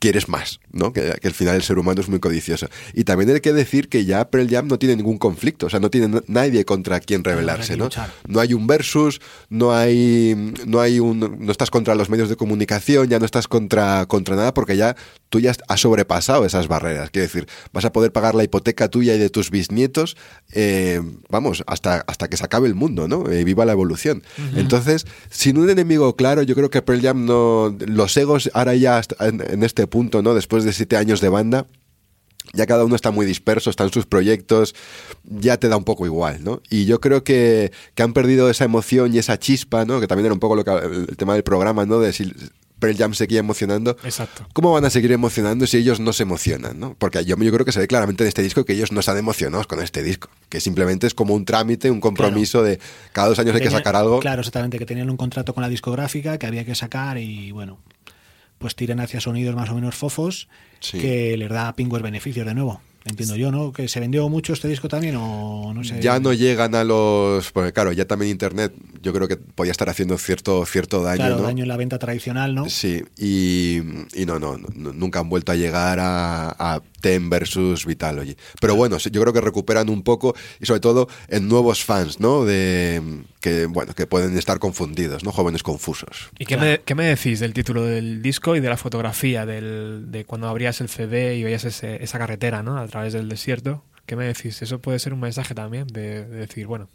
quieres más, ¿no? Que, que al final el ser humano es muy codicioso. Y también hay que decir que ya Pearl Jam no tiene ningún conflicto, o sea, no tiene na- nadie contra quien rebelarse, ¿no? No hay un versus, no hay, no hay un, no estás contra los medios de comunicación, ya no estás contra, contra nada, porque ya tú ya has sobrepasado esas barreras. Quiero decir, vas a poder pagar la hipoteca tuya y de tus bisnietos, eh, vamos, hasta, hasta que se acabe el mundo, ¿no? Eh, viva la evolución. Entonces, sin un enemigo claro, yo creo que Pearl Jam no, los egos ahora ya en, en este punto, ¿no? Después de siete años de banda, ya cada uno está muy disperso, está en sus proyectos, ya te da un poco igual, ¿no? Y yo creo que, que han perdido esa emoción y esa chispa, ¿no? Que también era un poco lo que, el tema del programa, ¿no? De si Pearl Jam seguía emocionando. Exacto. ¿Cómo van a seguir emocionando si ellos no se emocionan, ¿no? Porque yo, yo creo que se ve claramente en este disco que ellos no están emocionados con este disco, que simplemente es como un trámite, un compromiso de cada dos años hay que Tenía- sacar algo. Claro, exactamente, que tenían un contrato con la discográfica que había que sacar y bueno, pues tiran hacia sonidos más o menos fofos Sí. que les da pingües beneficios de nuevo. Entiendo yo, ¿no? Que se vendió mucho este disco también o no sé. Ya no llegan a los. Porque claro, ya también Internet, yo creo que podía estar haciendo cierto, cierto daño. Claro, ¿no? daño en la venta tradicional, ¿no? Sí, y, y no, no, no, nunca han vuelto a llegar a, a Ten versus Vitalogy. Pero bueno, yo creo que recuperan un poco y sobre todo en nuevos fans, ¿no? De que bueno, que pueden estar confundidos, ¿no? Jóvenes confusos. ¿Y qué, me, qué me decís del título del disco y de la fotografía del, de cuando abrías el CD y veías ese- esa carretera, ¿no? A través del desierto. ¿Qué me decís? Eso puede ser un mensaje también de, de decir, bueno,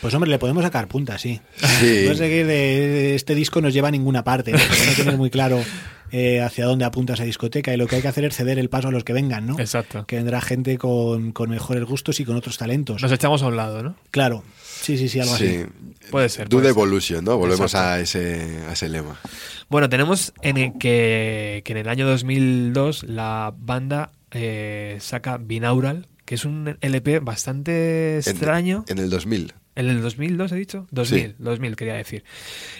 Pues hombre, le podemos sacar punta, sí. Sí. No sé que de, de este disco nos lleva a ninguna parte, ¿no? Porque no tienes muy claro eh, hacia dónde apunta esa discoteca y lo que hay que hacer es ceder el paso a los que vengan, ¿no? Exacto. Que vendrá gente con, con mejores gustos y con otros talentos. Nos echamos a un lado, ¿no? Claro, sí, sí, sí, algo Sí. así. Puede ser. Do puede the ser. Evolution, ¿no? Volvemos Exacto. a ese, a ese lema. Bueno, tenemos en el que, que en el año 2002 la banda eh, saca Binaural, que es un LP bastante En- extraño. En, el 2000. ¿En el 2002 he dicho? 2000, Sí. 2000 quería decir.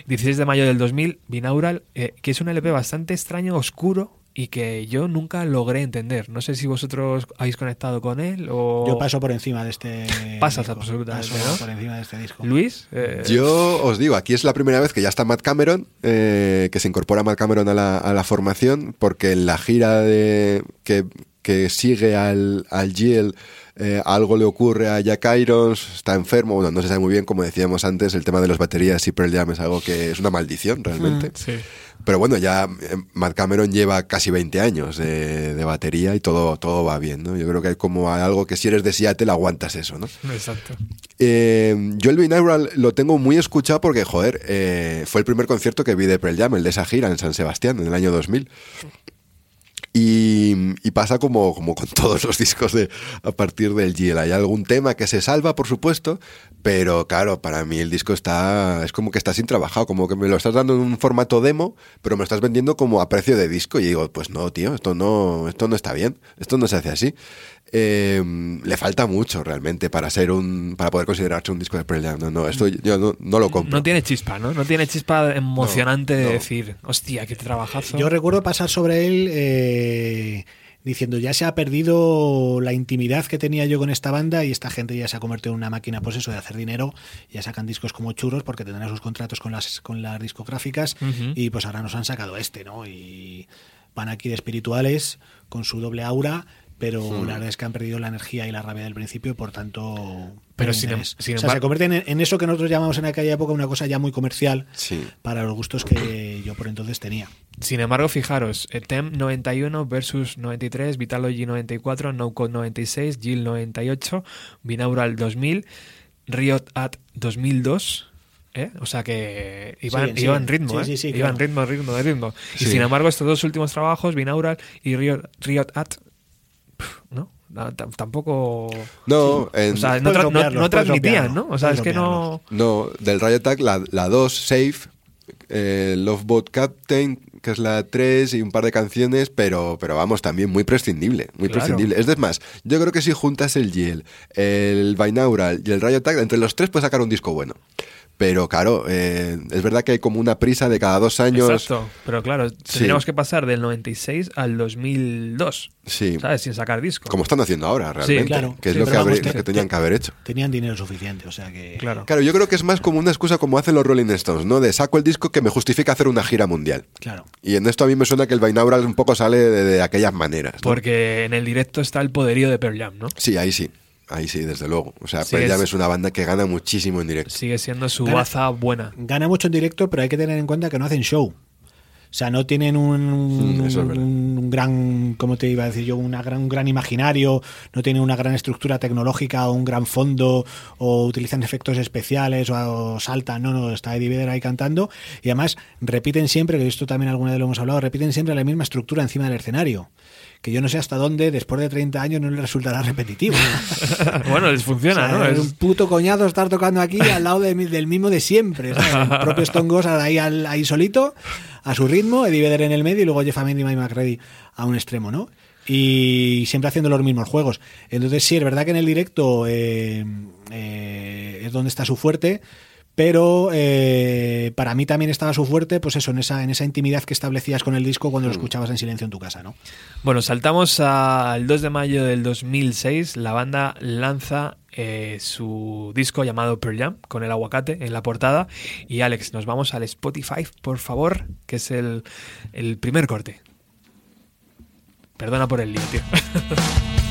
16 de mayo del 2000, Binaural, eh, que es un LP bastante extraño, oscuro y que yo nunca logré entender. No sé si vosotros habéis conectado con él o... Yo paso por encima de este. Pasas disco. absolutamente, Paso ¿no? por encima de este disco. Luis, eh, Yo os digo, aquí es la primera vez que ya está Matt Cameron, eh, que se incorpora Matt Cameron a la, a la formación, porque en la gira de, que, que sigue al, al Giel, eh, algo le ocurre a Jack Irons, está enfermo, bueno, no se sabe muy bien, como decíamos antes, el tema de las baterías y Pearl Jam es algo que es una maldición realmente. sí. Pero bueno, ya eh, Matt Cameron lleva casi 20 años de, de batería y todo, todo va bien, ¿no? Yo creo que hay como algo que si eres de Seattle aguantas eso, ¿no? Exacto. Eh, yo el Binaural lo tengo muy escuchado porque, joder, eh, fue el primer concierto que vi de Pearl Jam, el de esa gira en San Sebastián, en el año 2000. Y, y pasa como, como con todos los discos de a partir del GL. Hay algún tema que se salva, por supuesto, pero claro, para mí el disco está. es como que está sin trabajado, como que me lo estás dando en un formato demo, pero me estás vendiendo como a precio de disco. Y digo, pues no, tío, esto no, esto no está bien, esto no se hace así. Eh, le falta mucho realmente para ser un. para poder considerarse un disco de Pearl Jam. No, no, esto yo no, no lo compro. No tiene chispa, ¿no? No tiene chispa emocionante de no. decir, hostia, qué trabajazo. Yo recuerdo pasar sobre él eh, diciendo ya se ha perdido la intimidad que tenía yo con esta banda y esta gente ya se ha convertido en una máquina pues eso de hacer dinero ya sacan discos como churros porque tendrán sus contratos con las con las discográficas y pues ahora nos han sacado este no y van aquí de espirituales con su doble aura pero Hmm. la verdad es que han perdido la energía y la rabia del principio y por tanto Pero sin em- interés. sin o sea, se convierten en, en eso que nosotros llamamos en aquella época una cosa ya muy comercial Sí. para los gustos que yo por entonces tenía Sin embargo, fijaros, eh, TEM 91 versus 93, Vitalogy 94, No Code 96, Jill 98, Binaural 2000, Riot at 2002. ¿eh? O sea que iban, siguen. ritmo, Sí, ¿eh? sí, sí, iban claro. ritmo, ritmo, ritmo. Y Sí. sin embargo, estos dos últimos trabajos, Binaural y Riot, Riot at, ¿no? Tampoco. No, en- O sea, no, tra- transmitían, ¿no? O sea, es que no. No, del Riot Attack, la, la 2, Safe, eh, Love Boat Captain, que es la 3 y un par de canciones, pero, pero vamos, también muy prescindible, muy Claro. prescindible. Es de más, yo creo que si juntas el Yel, el Binaural y el Riot Attack, entre los tres puedes sacar un disco bueno. Pero claro, eh, es verdad que hay como una prisa de cada dos años. Exacto, pero claro, tendríamos que pasar del 96 al 2002, Sí. ¿sabes? Sin sacar disco. Como están haciendo ahora, realmente. claro. Que es Sí, lo, que vamos, lo que tenían que haber hecho. tenían dinero suficiente, o sea que Claro. Claro, yo creo que es más como una excusa como hacen los Rolling Stones, ¿no? De saco el disco que me justifica hacer una gira mundial. claro. Y en esto a mí me suena que el Binaural un poco sale de, de aquellas maneras. ¿no? Porque en el directo está el poderío de Pearl Jam, ¿no? Sí, ahí sí. Ahí sí, desde luego. O sea, Sí, Pearl Jam es- es una banda que gana muchísimo en directo. Sigue siendo su Gana- baza buena. Gana mucho en directo, pero hay que tener en cuenta que no hacen show. O sea, no tienen un, un- Mm, es un gran, ¿cómo te iba a decir yo? Una gran, un gran imaginario, no tienen una gran estructura tecnológica o un gran fondo, o utilizan efectos especiales o, o saltan, no, no, está Eddie Vedder ahí cantando. Y además repiten siempre, que esto también alguna vez lo hemos hablado, repiten siempre la misma estructura encima del escenario. Que yo no sé hasta dónde, después de 30 años, no les resultará repetitivo. bueno, les funciona, O sea, ¿no? Es un puto coñazo estar tocando aquí al lado de del mismo de siempre. ¿sabes? El propio Stone Gossard ahí, ahí solito, a su ritmo, Eddie Vedder en el medio y luego Jeff Amendy y Mike McCready a un extremo, ¿no? Y siempre haciendo los mismos juegos. Entonces, sí, es verdad que en el directo eh, eh, es donde está su fuerte. Pero eh, para mí también estaba su fuerte, pues eso, en esa, en esa intimidad que establecías con el disco cuando lo escuchabas en silencio en tu casa, ¿no? Bueno, saltamos al 2 de mayo del 2006. La banda lanza eh, su disco llamado Pearl Jam con el aguacate en la portada. Y Alex, nos vamos al Spotify, por favor, que es el, el primer corte. Perdona por el lío, tío.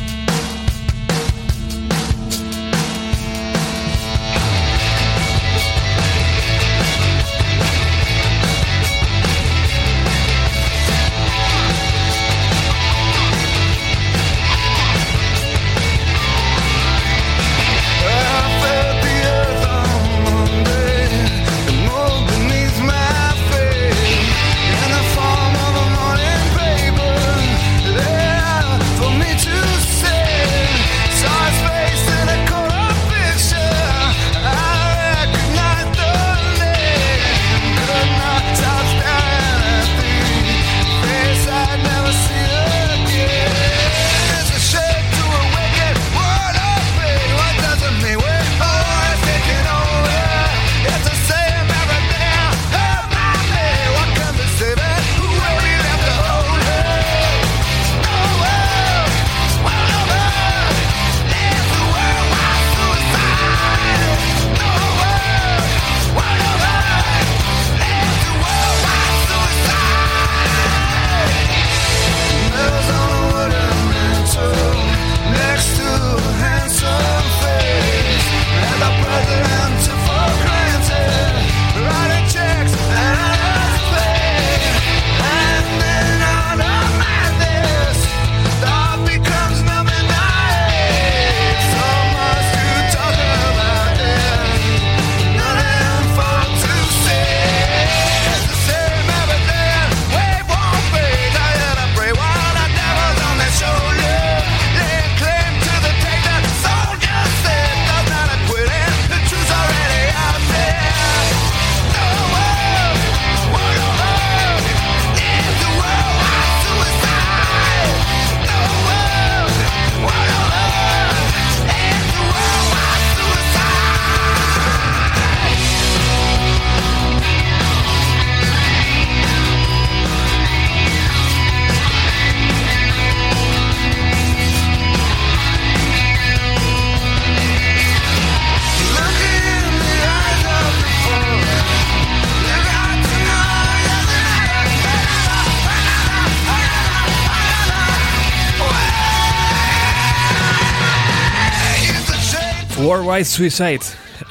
Worldwide Suicide,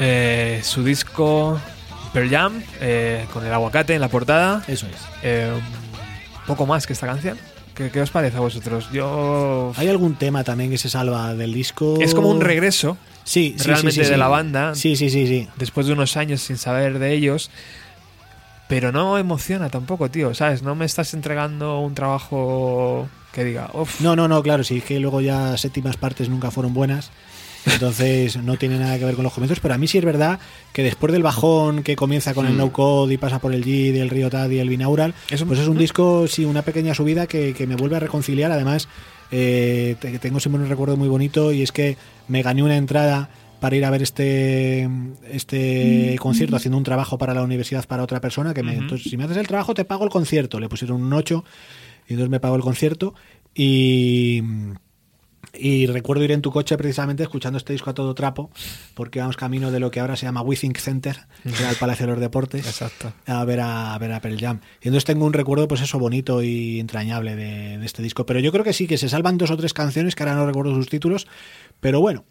eh, su disco Pearl Jam, eh, con el aguacate en la portada. Eso es. Eh, poco más que esta canción. ¿Qué, qué os parece a vosotros? Yo. Hay algún tema también que se salva del disco. Es como un regreso sí, sí, realmente sí, sí, de la banda. Sí, sí, sí, sí. después de unos años sin saber de ellos. Pero no emociona tampoco, tío, ¿sabes? No me estás entregando un trabajo que diga, No, no, no, claro, sí, es que luego ya séptimas partes nunca fueron buenas. Entonces no tiene nada que ver con los comienzos, pero a mí sí es verdad que después del bajón que comienza con el no code y pasa por el G, el Río Tad y el Binaural, pues es un disco, sí, una pequeña subida que, que me vuelve a reconciliar. Además, eh, te- tengo siempre un recuerdo muy bonito y es que me gané una entrada para ir a ver este este concierto haciendo un trabajo para la universidad para otra persona que me, entonces si me haces el trabajo te pago el concierto. Le pusieron un 8 y entonces me pagó el concierto y y recuerdo ir en tu coche precisamente escuchando este disco a todo trapo, porque vamos camino de lo que ahora se llama Withink Center, que era el Palacio de los Deportes, Exacto. a ver a, a ver a Pearl Jam. Y entonces tengo un recuerdo, pues eso, bonito y entrañable de, de este disco. Pero yo creo que sí, que se salvan dos o tres canciones, que ahora no recuerdo sus títulos, pero bueno,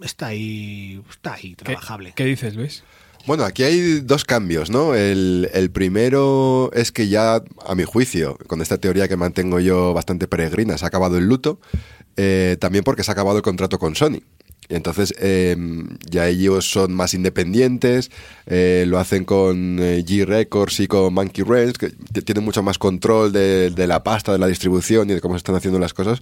está ahí, está ahí, ¿Qué, trabajable. qué dices, Luis? Bueno, aquí hay dos cambios, ¿no? El, el primero es que ya, a mi juicio, con esta teoría que mantengo yo bastante peregrina, se ha acabado el luto, eh, también porque se ha acabado el contrato con Sony. Entonces eh, ya ellos son más independientes, eh, lo hacen con eh, G Records y con Monkey Ranch, que tienen mucho más control de, de la pasta, de la distribución y de cómo se están haciendo las cosas,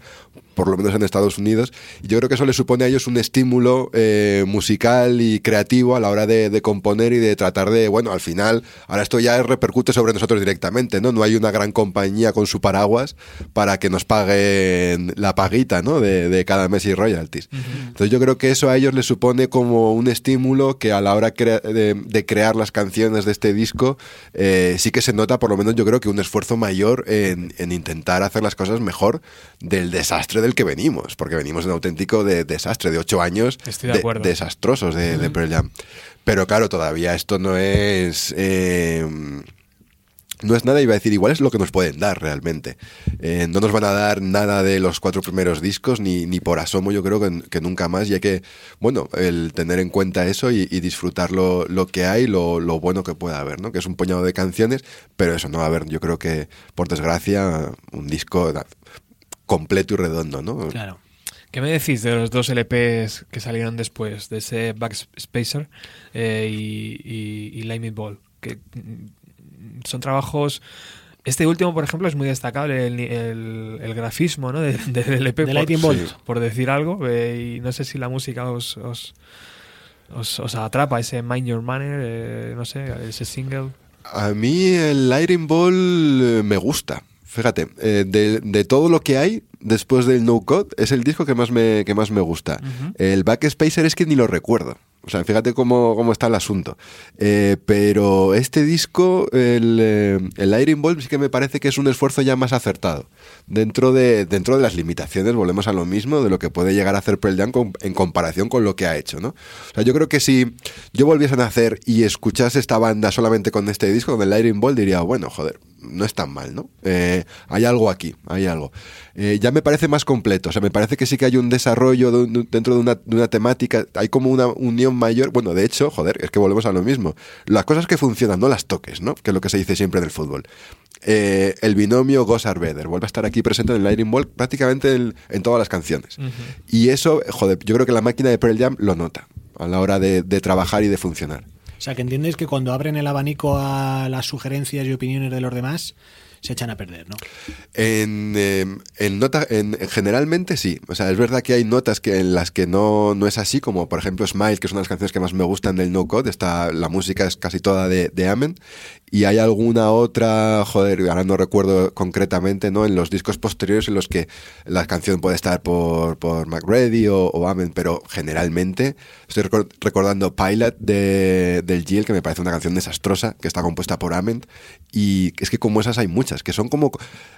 por lo menos en Estados Unidos. Y yo creo que eso les supone a ellos un estímulo eh, musical y creativo a la hora de, de componer y de tratar de, bueno, al final, ahora esto ya repercute sobre nosotros directamente, ¿no? No hay una gran compañía con su paraguas para que nos paguen la paguita, ¿no? De, de cada mes y royalties. Entonces yo creo que eso a ellos les supone como un estímulo que a la hora crea- de, de crear las canciones de este disco eh, sí que se nota por lo menos yo creo que un esfuerzo mayor en, en intentar hacer las cosas mejor del desastre del que venimos, porque venimos de un auténtico de- desastre de ocho años de desastrosos de, de Pearl Jam. Pero claro, todavía esto no es... eh, no es nada, iba a decir, igual es lo que nos pueden dar realmente. Eh, no nos van a dar nada de los cuatro primeros discos, ni, ni por asomo, yo creo que, nunca más, y hay que, bueno, el tener en cuenta eso y, disfrutar lo, que hay, lo, lo bueno que pueda haber, ¿no? Que es un puñado de canciones, pero eso no va a haber, yo creo que, por desgracia, un disco completo y redondo, ¿no? Claro. ¿Qué me decís de los dos LPs que salieron después, de ese Backspacer eh, y, y, Ball? Que son trabajos. Este último, por ejemplo, es muy destacable el, el- el grafismo ¿no? de- del LP, De por, Lightning Bolt. sí. por decir algo. eh, y no sé si la música os, os, os, os atrapa, ese Mind Your Manner, eh, no sé, ese single. A mí el Lightning Ball eh, me gusta. Fíjate, eh, de, de todo lo que hay después del No Code, es el disco que más me, que más me gusta. El Backspacer es que ni lo recuerdo. O sea, fíjate cómo, cómo está el asunto. Eh, pero este disco, el, eh, el Lightning Ball, sí que me parece que es un esfuerzo ya más acertado. Dentro de, dentro de las limitaciones, volvemos a lo mismo, de lo que puede llegar a hacer Pearl Jam con- en comparación con lo que ha hecho, ¿no? O sea, yo creo que si yo volviese a nacer y escuchase esta banda solamente con este disco, con el Lightning Ball, diría, bueno, joder, no es tan mal, ¿no? Eh, hay algo aquí, hay algo. Eh, ya me parece más completo, o sea, me parece que sí que hay un desarrollo de un- dentro de una, de una temática, hay como una unión mayor. Bueno, de hecho, joder, es que volvemos a lo mismo. Las cosas que funcionan, no las toques, ¿no? Que es lo que se dice siempre en el fútbol. Eh, el binomio Goss Arbeder vuelve a estar aquí presente en el Lightning Ball prácticamente en, en todas las canciones. Y eso, joder, yo creo que la máquina de Pearl Jam lo nota a la hora de, de trabajar y de funcionar. O sea, que entiendes que cuando abren el abanico a las sugerencias y opiniones de los demás, se echan a perder, ¿no? En, eh, en generalmente sí. O sea, es verdad que hay notas que en las que no, no es así, como por ejemplo Smile, que es una de las canciones que más me gustan del No Code. Está, la música es casi toda de, de Amen. Y hay alguna otra, joder, ahora no recuerdo concretamente, ¿no? En los discos posteriores en los que la canción puede estar por, por McReady o, o pero generalmente estoy recor- recordando Pilot de, del Jill, que me parece una canción desastrosa, que está compuesta por Amen. Y es que como esas hay muchas, que son como,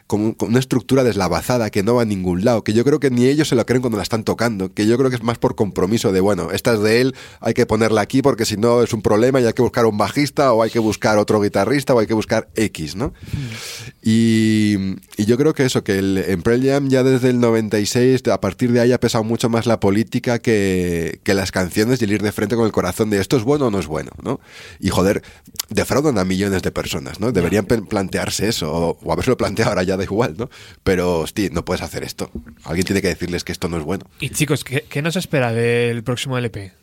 como una estructura deslavazada que no va a ningún lado, que yo creo que ni ellos se lo creen cuando la están tocando, que yo creo que es más por compromiso de, bueno, esta es de él, hay que ponerla aquí porque si no es un problema y hay que buscar un bajista o hay que buscar otro guitarrista guitarrista o hay que buscar X, ¿no? Y, y yo creo que eso, que el, en Pearl Jam ya desde el 96, a partir de ahí ha pesado mucho más la política que, que las canciones y el ir de frente con el corazón de esto es bueno o no es bueno, ¿no? Y joder, defraudan a millones de personas, ¿no? Deberían plantearse eso, o, o haberse lo planteado ahora ya da igual, ¿no? Pero, hostia, no puedes hacer esto. Alguien tiene que decirles que esto no es bueno. Y chicos, ¿qué, qué nos espera del próximo LP?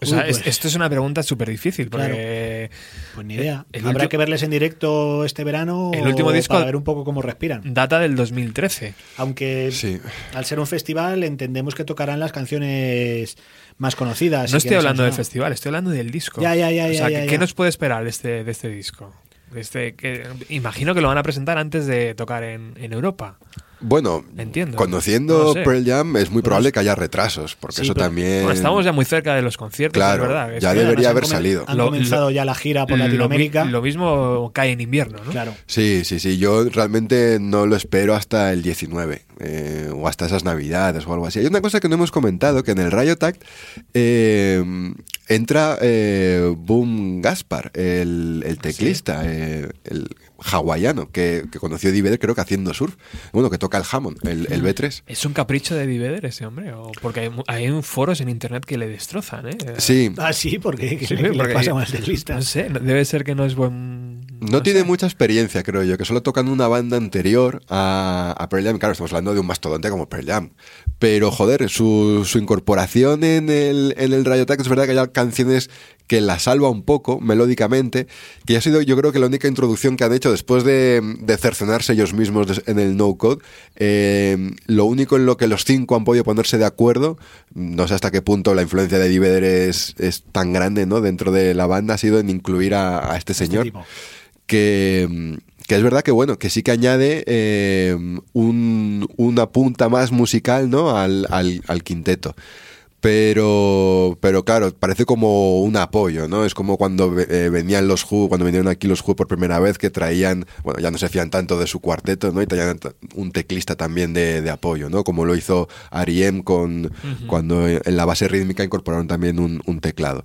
O sea, Uy, es- pues- esto es una pregunta súper difícil porque Pues ni idea. El Habrá que verles en directo este verano El último disco- para ver un poco cómo respiran. data del 2013. Aunque Sí. al ser un festival entendemos que tocarán las canciones más conocidas. No estoy hablando del festival, estoy hablando del disco. Ya, ya, ya, O sea, ya, ¿qué, ya. nos puede esperar de este, de este disco? Este, que, imagino que lo van a presentar antes de tocar en, en Europa. Bueno, Entiendo. conociendo No sé. Pearl Jam es muy probable que haya retrasos, porque Sí, eso pero- también... Bueno, estamos ya muy cerca de los conciertos, Claro, es verdad. Es ya que debería haber comen- salido. Han Lo- comenzado lo- ya la gira por Latinoamérica. Lo, mismo cae en invierno, ¿no? Claro. Sí, sí, sí. Yo realmente no lo espero hasta el 19 eh, o hasta esas navidades o algo así. Hay una cosa que no hemos comentado, que en el Riot Act eh, entra eh, Boom Gaspar, el, el teclista, eh, el hawaiano, que, que conoció Eddie Vedder creo que haciendo surf. Bueno, que toca el Hammond, el, el B3. ¿Es un capricho de Eddie Vedder ese hombre? ¿O porque hay, mu- hay un foros en internet que le destrozan, ¿eh? Sí, Ah, sí, porque ¿qué Sí, le, qué le porque- pasa con el teclista? No sé, debe ser que no es buen... No, tiene sé. mucha experiencia, creo yo, que solo tocan una banda anterior a, a Pearl Jam. Claro, estamos hablando de un mastodonte como Pearl Jam. Pero, joder, su, su incorporación en el, en el Riot Act es verdad que hay canciones que la salva un poco melódicamente, que ha sido yo creo que la única introducción que han hecho después de, de cercenarse ellos mismos en el no code. eh, lo único en lo que los cinco han podido ponerse de acuerdo, no sé hasta qué punto la influencia de Eddie Vedder es, es tan grande ¿no? dentro de la banda, ha sido en incluir a, a este Este señor. Que, que es verdad que bueno, que sí que añade eh, un- una punta más musical ¿no? al, al- al quinteto. Pero, pero claro, parece como un apoyo, ¿no? Es como cuando eh, venían los Who, cuando vinieron aquí los Who por primera vez, que traían, bueno, ya no se fían tanto de su cuarteto, ¿no? Y traían un teclista también de, de apoyo, ¿no? Como lo hizo R.E.M. con, cuando en la base rítmica incorporaron también un, un teclado.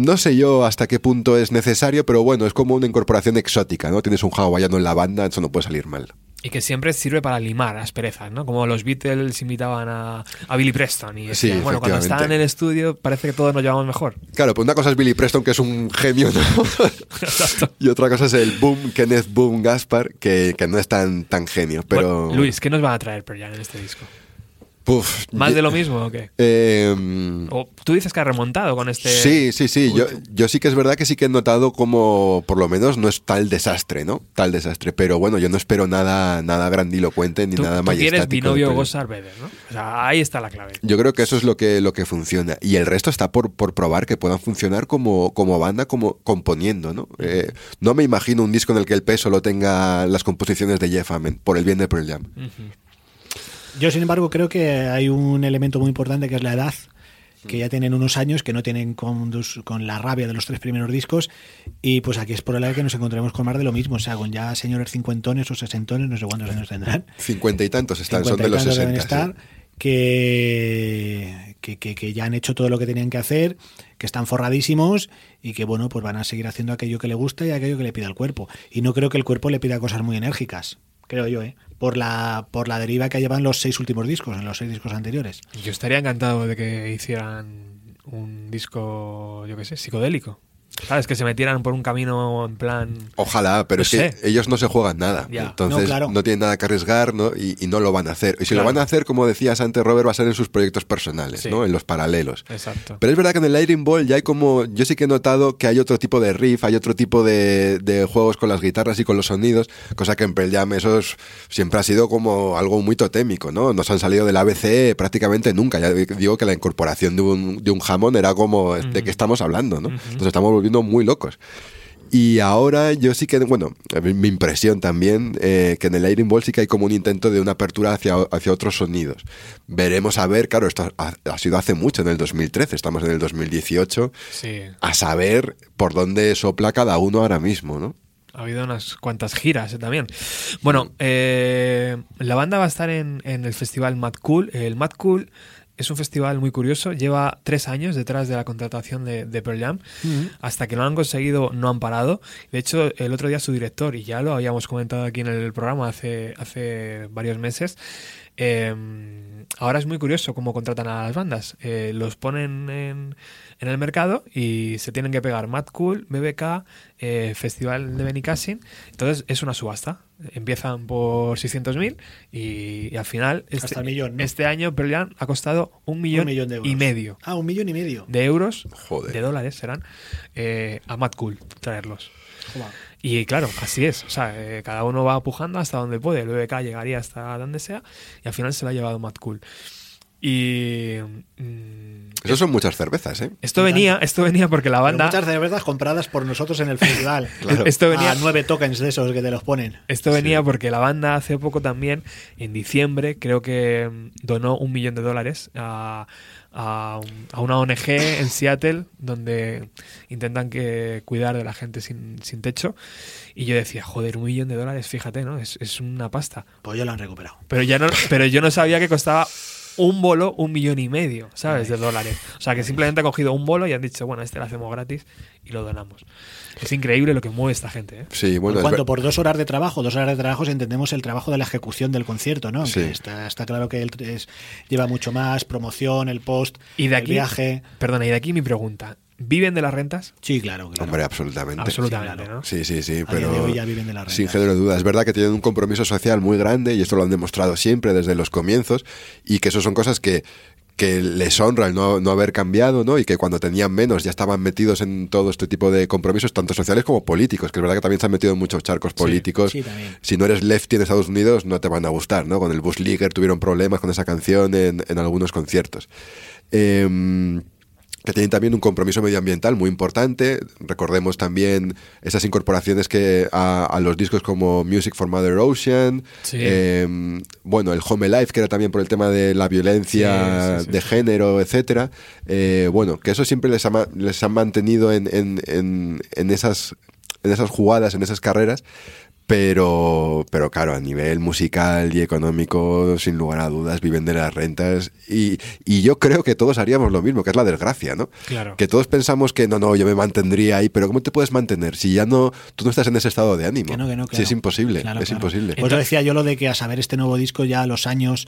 No sé yo hasta qué punto es necesario, pero bueno, es como una incorporación exótica, ¿no? Tienes un hawaiano en la banda, eso no puede salir mal. Y que siempre sirve para limar asperezas, ¿no? Como los Beatles invitaban a, a Billy Preston y Sí, decían, bueno, cuando estaban en el estudio parece que todos nos llevamos mejor. Claro, pues una cosa es Billy Preston, que es un genio, ¿no? Y otra cosa es el Boom, Kenneth Boom Gaspar, que, que no es tan, tan genio, pero... Bueno, Luis, ¿qué nos van a traer Pearl en este disco? Puf, ¿Más de lo mismo o qué? eh, O tú dices que ha remontado con este... Sí, sí, sí. Yo, yo sí que es verdad que sí que he notado como, por lo menos, no es tal desastre, ¿no? Tal desastre. Pero bueno, yo no espero nada, nada grandilocuente ni Tú, nada tú majestático. quieres de binomio Pearl Jam. Gosar Vedder, ¿no? O sea, ahí está la clave. Yo creo que eso es lo que, lo que funciona. Y el resto está por, por probar que puedan funcionar como, como banda, como componiendo, ¿no? Eh, no me imagino un disco en el que el peso lo tenga las composiciones de Jeff Ament, por el bien de Pearl Jam. Yo, sin embargo, creo que hay un elemento muy importante que es la edad que ya tienen unos años que no tienen con, la rabia de los tres primeros discos y pues aquí es probable que nos encontremos con más de lo mismo, o sea, con ya señores cincuentones o sesentones, no sé cuántos años tendrán. Cincuenta y tantos están, son 50 de los tantos deben 60. estar, que, que, que- que ya han hecho todo lo que tenían que hacer, que están forradísimos y que bueno, pues van a seguir haciendo aquello que le gusta y aquello que le pida el cuerpo. Y no creo que el cuerpo le pida cosas muy enérgicas, creo yo, ¿eh? Por la, por la deriva que llevan los seis últimos discos, en los seis discos anteriores. Yo estaría encantado de que hicieran un disco, yo qué sé, psicodélico. ¿Sabes? Que se metieran por un camino en plan... Ojalá, pero No es que ellos no se juegan nada. Ya. Entonces No, tienen nada que arriesgar ¿no? y, y no lo van a hacer. Y si Claro. lo van a hacer, como decías antes, Robert, va a ser en sus proyectos personales, Sí. ¿no? en los paralelos. Exacto. Pero es verdad que en el Lightning Ball ya hay como. Yo sí que he notado que hay otro tipo de riff, hay otro tipo de, de juegos con las guitarras y con los sonidos, cosa que en Pearl Jam eso es- siempre ha sido como algo muy totémico, ¿no? Nos han salido del ABC prácticamente nunca. Ya digo que la incorporación de un, de un jamón era como. ¿De qué estamos hablando, no? Nos estamos volviendo muy locos. Y ahora yo sí que, bueno, mi impresión también, eh, que en el Lightning Ball sí que hay como un intento de una apertura hacia, hacia otros sonidos. Veremos a ver, claro, esto ha, ha sido hace mucho, en el 2013, estamos en el 2018, Sí. a saber por dónde sopla cada uno ahora mismo, ¿no? Ha habido unas cuantas giras eh, también. Bueno, eh, la banda va a estar en, en el festival Mad Cool. El Mad Cool es un festival muy curioso. Lleva tres años detrás de la contratación de, de Pearl Jam. Hasta que lo han conseguido, no han parado. De hecho, el otro día su director, y ya lo habíamos comentado aquí en el programa hace, hace varios meses, eh, ahora es muy curioso cómo contratan a las bandas. Eh, los ponen en, en el mercado y se tienen que pegar Mad Cool, BBK, eh, Festival de Benicassin. Entonces es una subasta. Empiezan por 600.000 y, y al final este, Hasta el millón, ¿no? este año Jam ha costado un millón, Un millón de euros. y medio Ah, un millón y medio. de euros, Joder. de dólares serán, eh, a Mad Cool traerlos. Joder. Y claro, así es. O sea, eh, cada uno va pujando hasta donde puede. El BBK llegaría hasta donde sea y al final se lo ha llevado Mad Cool. Y mm, Eso son muchas cervezas, ¿eh? esto venía, esto venía porque la Pero banda, muchas cervezas compradas por nosotros en el festival. Claro. esto venía, A nueve tokens de esos que te los ponen. esto venía porque la banda hace poco también, en diciembre, creo que mm, donó un millón de dólares a, a, a una ONG en Seattle donde intentan que cuidar de la gente sin, sin techo. Y yo decía, joder, un millón de dólares, fíjate, ¿no? Es, es una pasta. Pues ya lo han recuperado. Pero ya no, pero yo no sabía que costaba un bolo un millón y medio, ¿sabes? De dólares. O sea, que simplemente han cogido un bolo y han dicho, bueno, este lo hacemos gratis y lo donamos. Es increíble lo que mueve esta gente, ¿eh? Sí, bueno, ver- Por dos horas de trabajo. Dos horas de trabajo si entendemos el trabajo de la ejecución del concierto, ¿no? Sí. Está, está claro que él es- lleva mucho más, promoción, el post, Y de el aquí, viaje. perdona, y de aquí mi pregunta. ¿Viven de las rentas? Sí, claro, claro. Hombre, absolutamente. Absolutamente, claro. ¿no? Sí, sí, sí, A día pero de hoy ya viven de las sin género de duda. Es verdad que tienen un compromiso social muy grande y esto lo han demostrado siempre desde los comienzos y que eso son cosas que, que les honra el no, no haber cambiado, ¿no? Y que cuando tenían menos ya estaban metidos en todo este tipo de compromisos, tanto sociales como políticos, que es verdad que también se han metido en muchos charcos políticos. sí, también. Si no eres lefty en Estados Unidos, no te van a gustar, ¿no? Con el Bush Leaguer tuvieron problemas con esa canción en, en algunos conciertos. Em, que tienen también un compromiso medioambiental muy importante. Recordemos también esas incorporaciones que a, a los discos como Music for Mother Ocean, Sí. eh, bueno, el Home Life, que era también por el tema de la violencia Sí, sí, sí, de género, etcétera. Eh, bueno, que eso siempre les ha, les ha mantenido en, en- en- en esas, en esas jugadas, en esas carreras. Pero, pero claro, a nivel musical y económico, sin lugar a dudas, viven de las rentas. Y, y yo creo que todos haríamos lo mismo, que es la desgracia, ¿no? Claro. Que todos pensamos que no, no, yo me mantendría ahí, pero ¿cómo te puedes mantener si ya no, tú no estás en ese estado de ánimo? Que no, que no, Si claro. es imposible, Claro, es imposible. Pues lo decía yo lo de que a saber este nuevo disco ya los años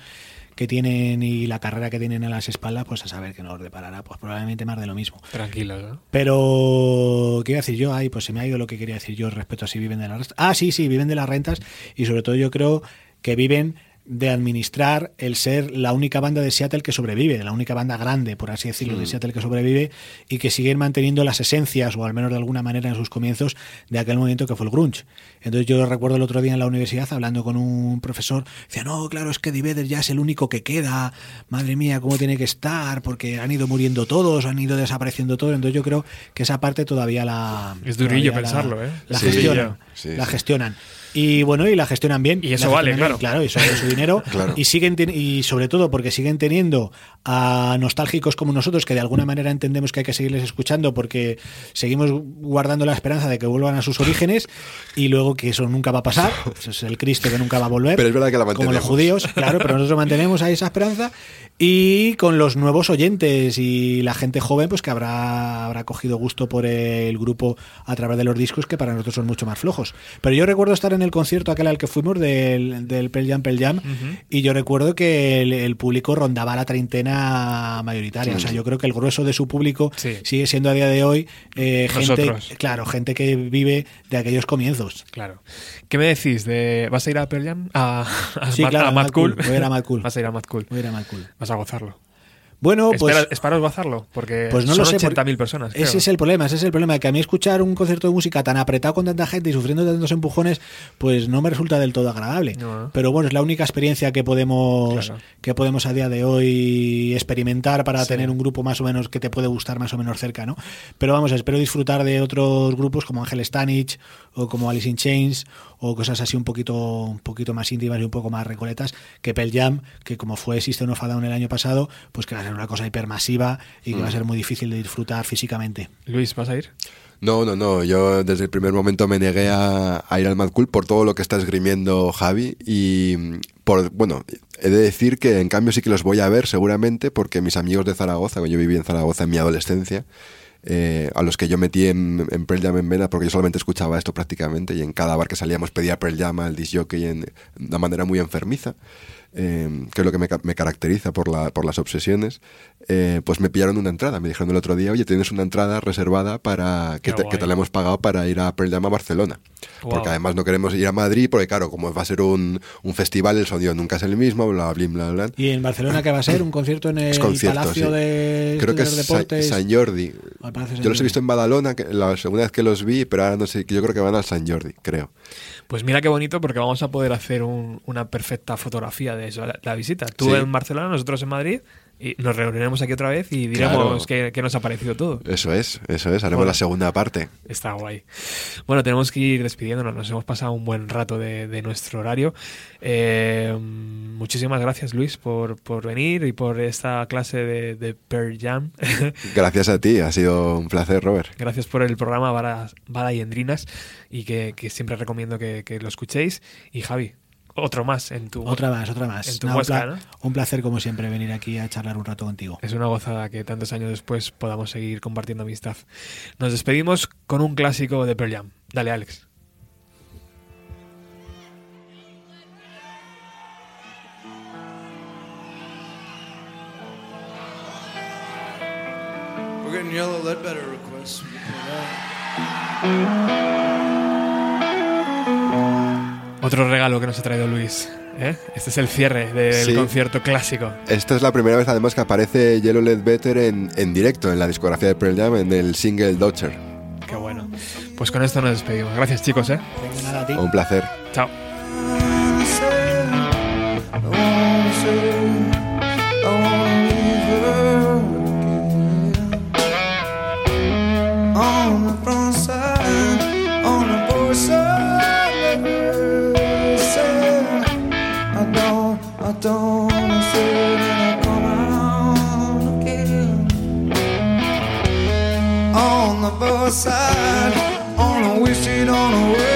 que tienen y la carrera que tienen a las espaldas, pues a saber que nos deparará pues probablemente más de lo mismo. Tranquilos, ¿no? Pero, ¿qué iba a decir yo? Ay, pues se me ha ido lo que quería decir yo respecto a si viven de las rentas. Ah, sí, sí, viven de las rentas y sobre todo yo creo que viven de administrar el ser la única banda de Seattle que sobrevive, la única banda grande, por así decirlo, de Seattle que sobrevive y que siguen manteniendo las esencias, o al menos de alguna manera en sus comienzos, de aquel momento que fue el grunge. Entonces yo recuerdo el otro día en la universidad hablando con un profesor, decía, no, claro, es que Divider ya es el único que queda, madre mía, cómo tiene que estar, porque han ido muriendo todos, han ido desapareciendo todos, entonces yo creo que esa parte todavía la... Es durillo la- pensarlo, ¿eh? La Sí, gestionan, sí, la gestionan. Y bueno, y la gestionan bien. Y eso vale, bien, claro. Claro, y sobre su dinero. Claro. Y siguen ten- y sobre todo porque siguen teniendo a nostálgicos como nosotros, que de alguna manera entendemos que hay que seguirles escuchando porque seguimos guardando la esperanza de que vuelvan a sus orígenes y luego que eso nunca va a pasar. Eso es el Cristo que nunca va a volver. Pero es verdad que la Como los judíos, claro, pero nosotros mantenemos ahí esa esperanza. Y con los nuevos oyentes y la gente joven, pues que habrá, habrá cogido gusto por el grupo a través de los discos, que para nosotros son mucho más flojos. Pero yo recuerdo estar en el concierto aquel al que fuimos del, del Pearl Jam Pearl Jam, y yo recuerdo que el, el público rondaba la treintena mayoritaria. O sea, yo creo que el grueso de su público Sí. sigue siendo a día de hoy eh, gente, claro, gente que vive de aquellos comienzos. Claro. ¿Qué me decís de. ¿Vas a ir a Pearl Jam? A, a, Sí, Mad- claro, a a Mad Mad Cool. Cool. Voy a ir a Mad Cool. Vas a ir a Mad Cool. Voy a ir a Mad Cool. Vas a gozarlo. Bueno, pues. Espera, esperaos gozarlo, porque Pues no son lo sé. 80.000 porque personas. creo. Ese es el problema, ese es el problema. Que a mí escuchar un concierto de música tan apretado con tanta gente y sufriendo tantos empujones, pues no me resulta del todo agradable. No, ¿eh? Pero bueno, es la única experiencia que podemos, Claro. que podemos a día de hoy experimentar para Sí. tener un grupo más o menos que te puede gustar más o menos cerca, ¿no? Pero vamos, espero disfrutar de otros grupos como Ángel Stanich o como Alice in Chains o cosas así un poquito, un poquito más íntimas y un poco más recoletas que Pearl Jam, que como fue System of a Down el año pasado, pues que va a ser una cosa hipermasiva y que va a ser muy difícil de disfrutar físicamente. Luis, ¿vas a ir? No, no, no. Yo desde el primer momento me negué a, a ir al Mad Cool por todo lo que está esgrimiendo Javi y mm, por, bueno, He de decir que en cambio sí que los voy a ver seguramente porque mis amigos de Zaragoza, cuando yo viví en Zaragoza en mi adolescencia, eh, a los que yo metí en, en en vena porque yo solamente escuchaba esto prácticamente y en cada bar que salíamos pedía Pearl Jam al disc jockey en, de una manera muy enfermiza. Eh, que es lo que me, ca- me caracteriza por, la, por las obsesiones, eh, pues me pillaron una entrada. Me dijeron el otro día, oye, tienes una entrada reservada para que, te, que te la hemos pagado para ir a Pearl Jam a Barcelona. Wow. Porque además no queremos ir a Madrid, porque claro, como va a ser un, un festival, el sonido nunca es el mismo, bla, bla, bla, bla. ¿Y en Barcelona qué va a ser? ¿Un concierto en el concierto, Palacio sí. de Creo que es Estudios Sa- Deportes? San Jordi. San Yo los he Jordi. visto en Badalona, que la segunda vez que los vi, pero ahora no sé, yo creo que van al San Jordi, creo. Pues mira qué bonito porque vamos a poder hacer un- una perfecta fotografía de eso, la, la visita. Tú Sí. en Barcelona, nosotros en Madrid y nos reuniremos aquí otra vez y diremos Claro. qué, qué nos ha parecido todo. Eso es, eso es. Haremos Bueno. la segunda parte. Está guay. Bueno, tenemos que ir despidiéndonos. Nos hemos pasado un buen rato de, de nuestro horario. Eh, muchísimas gracias, Luis, por, por venir y por esta clase de, de Pearl Jam. Gracias a ti, ha sido un placer, Robert. gracias por el programa Vara, Vara y Endrinas y que, que siempre recomiendo que, que lo escuchéis. Y Javi, otro más en tu... Otra más, otra más. En tu un, pla- ¿no? un placer, como siempre, venir aquí a charlar un rato contigo. Es una gozada que tantos años después podamos seguir compartiendo amistad. Nos despedimos con un clásico de Pearl Jam. Dale, Alex. We're getting yellow Ledbetter requests. Otro regalo que nos ha traído Luis. ¿eh? Este es el cierre del Sí. concierto clásico. Esta es la primera vez además que aparece Yellow Ledbetter en, en directo en la discografía de Pearl Jam, en el single Dodger. Qué bueno. Pues con esto nos despedimos. Gracias, chicos. ¿eh? Venga, nada a ti. Un placer. Chao. On the bus side, on a wish on the way.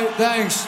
right, thanks.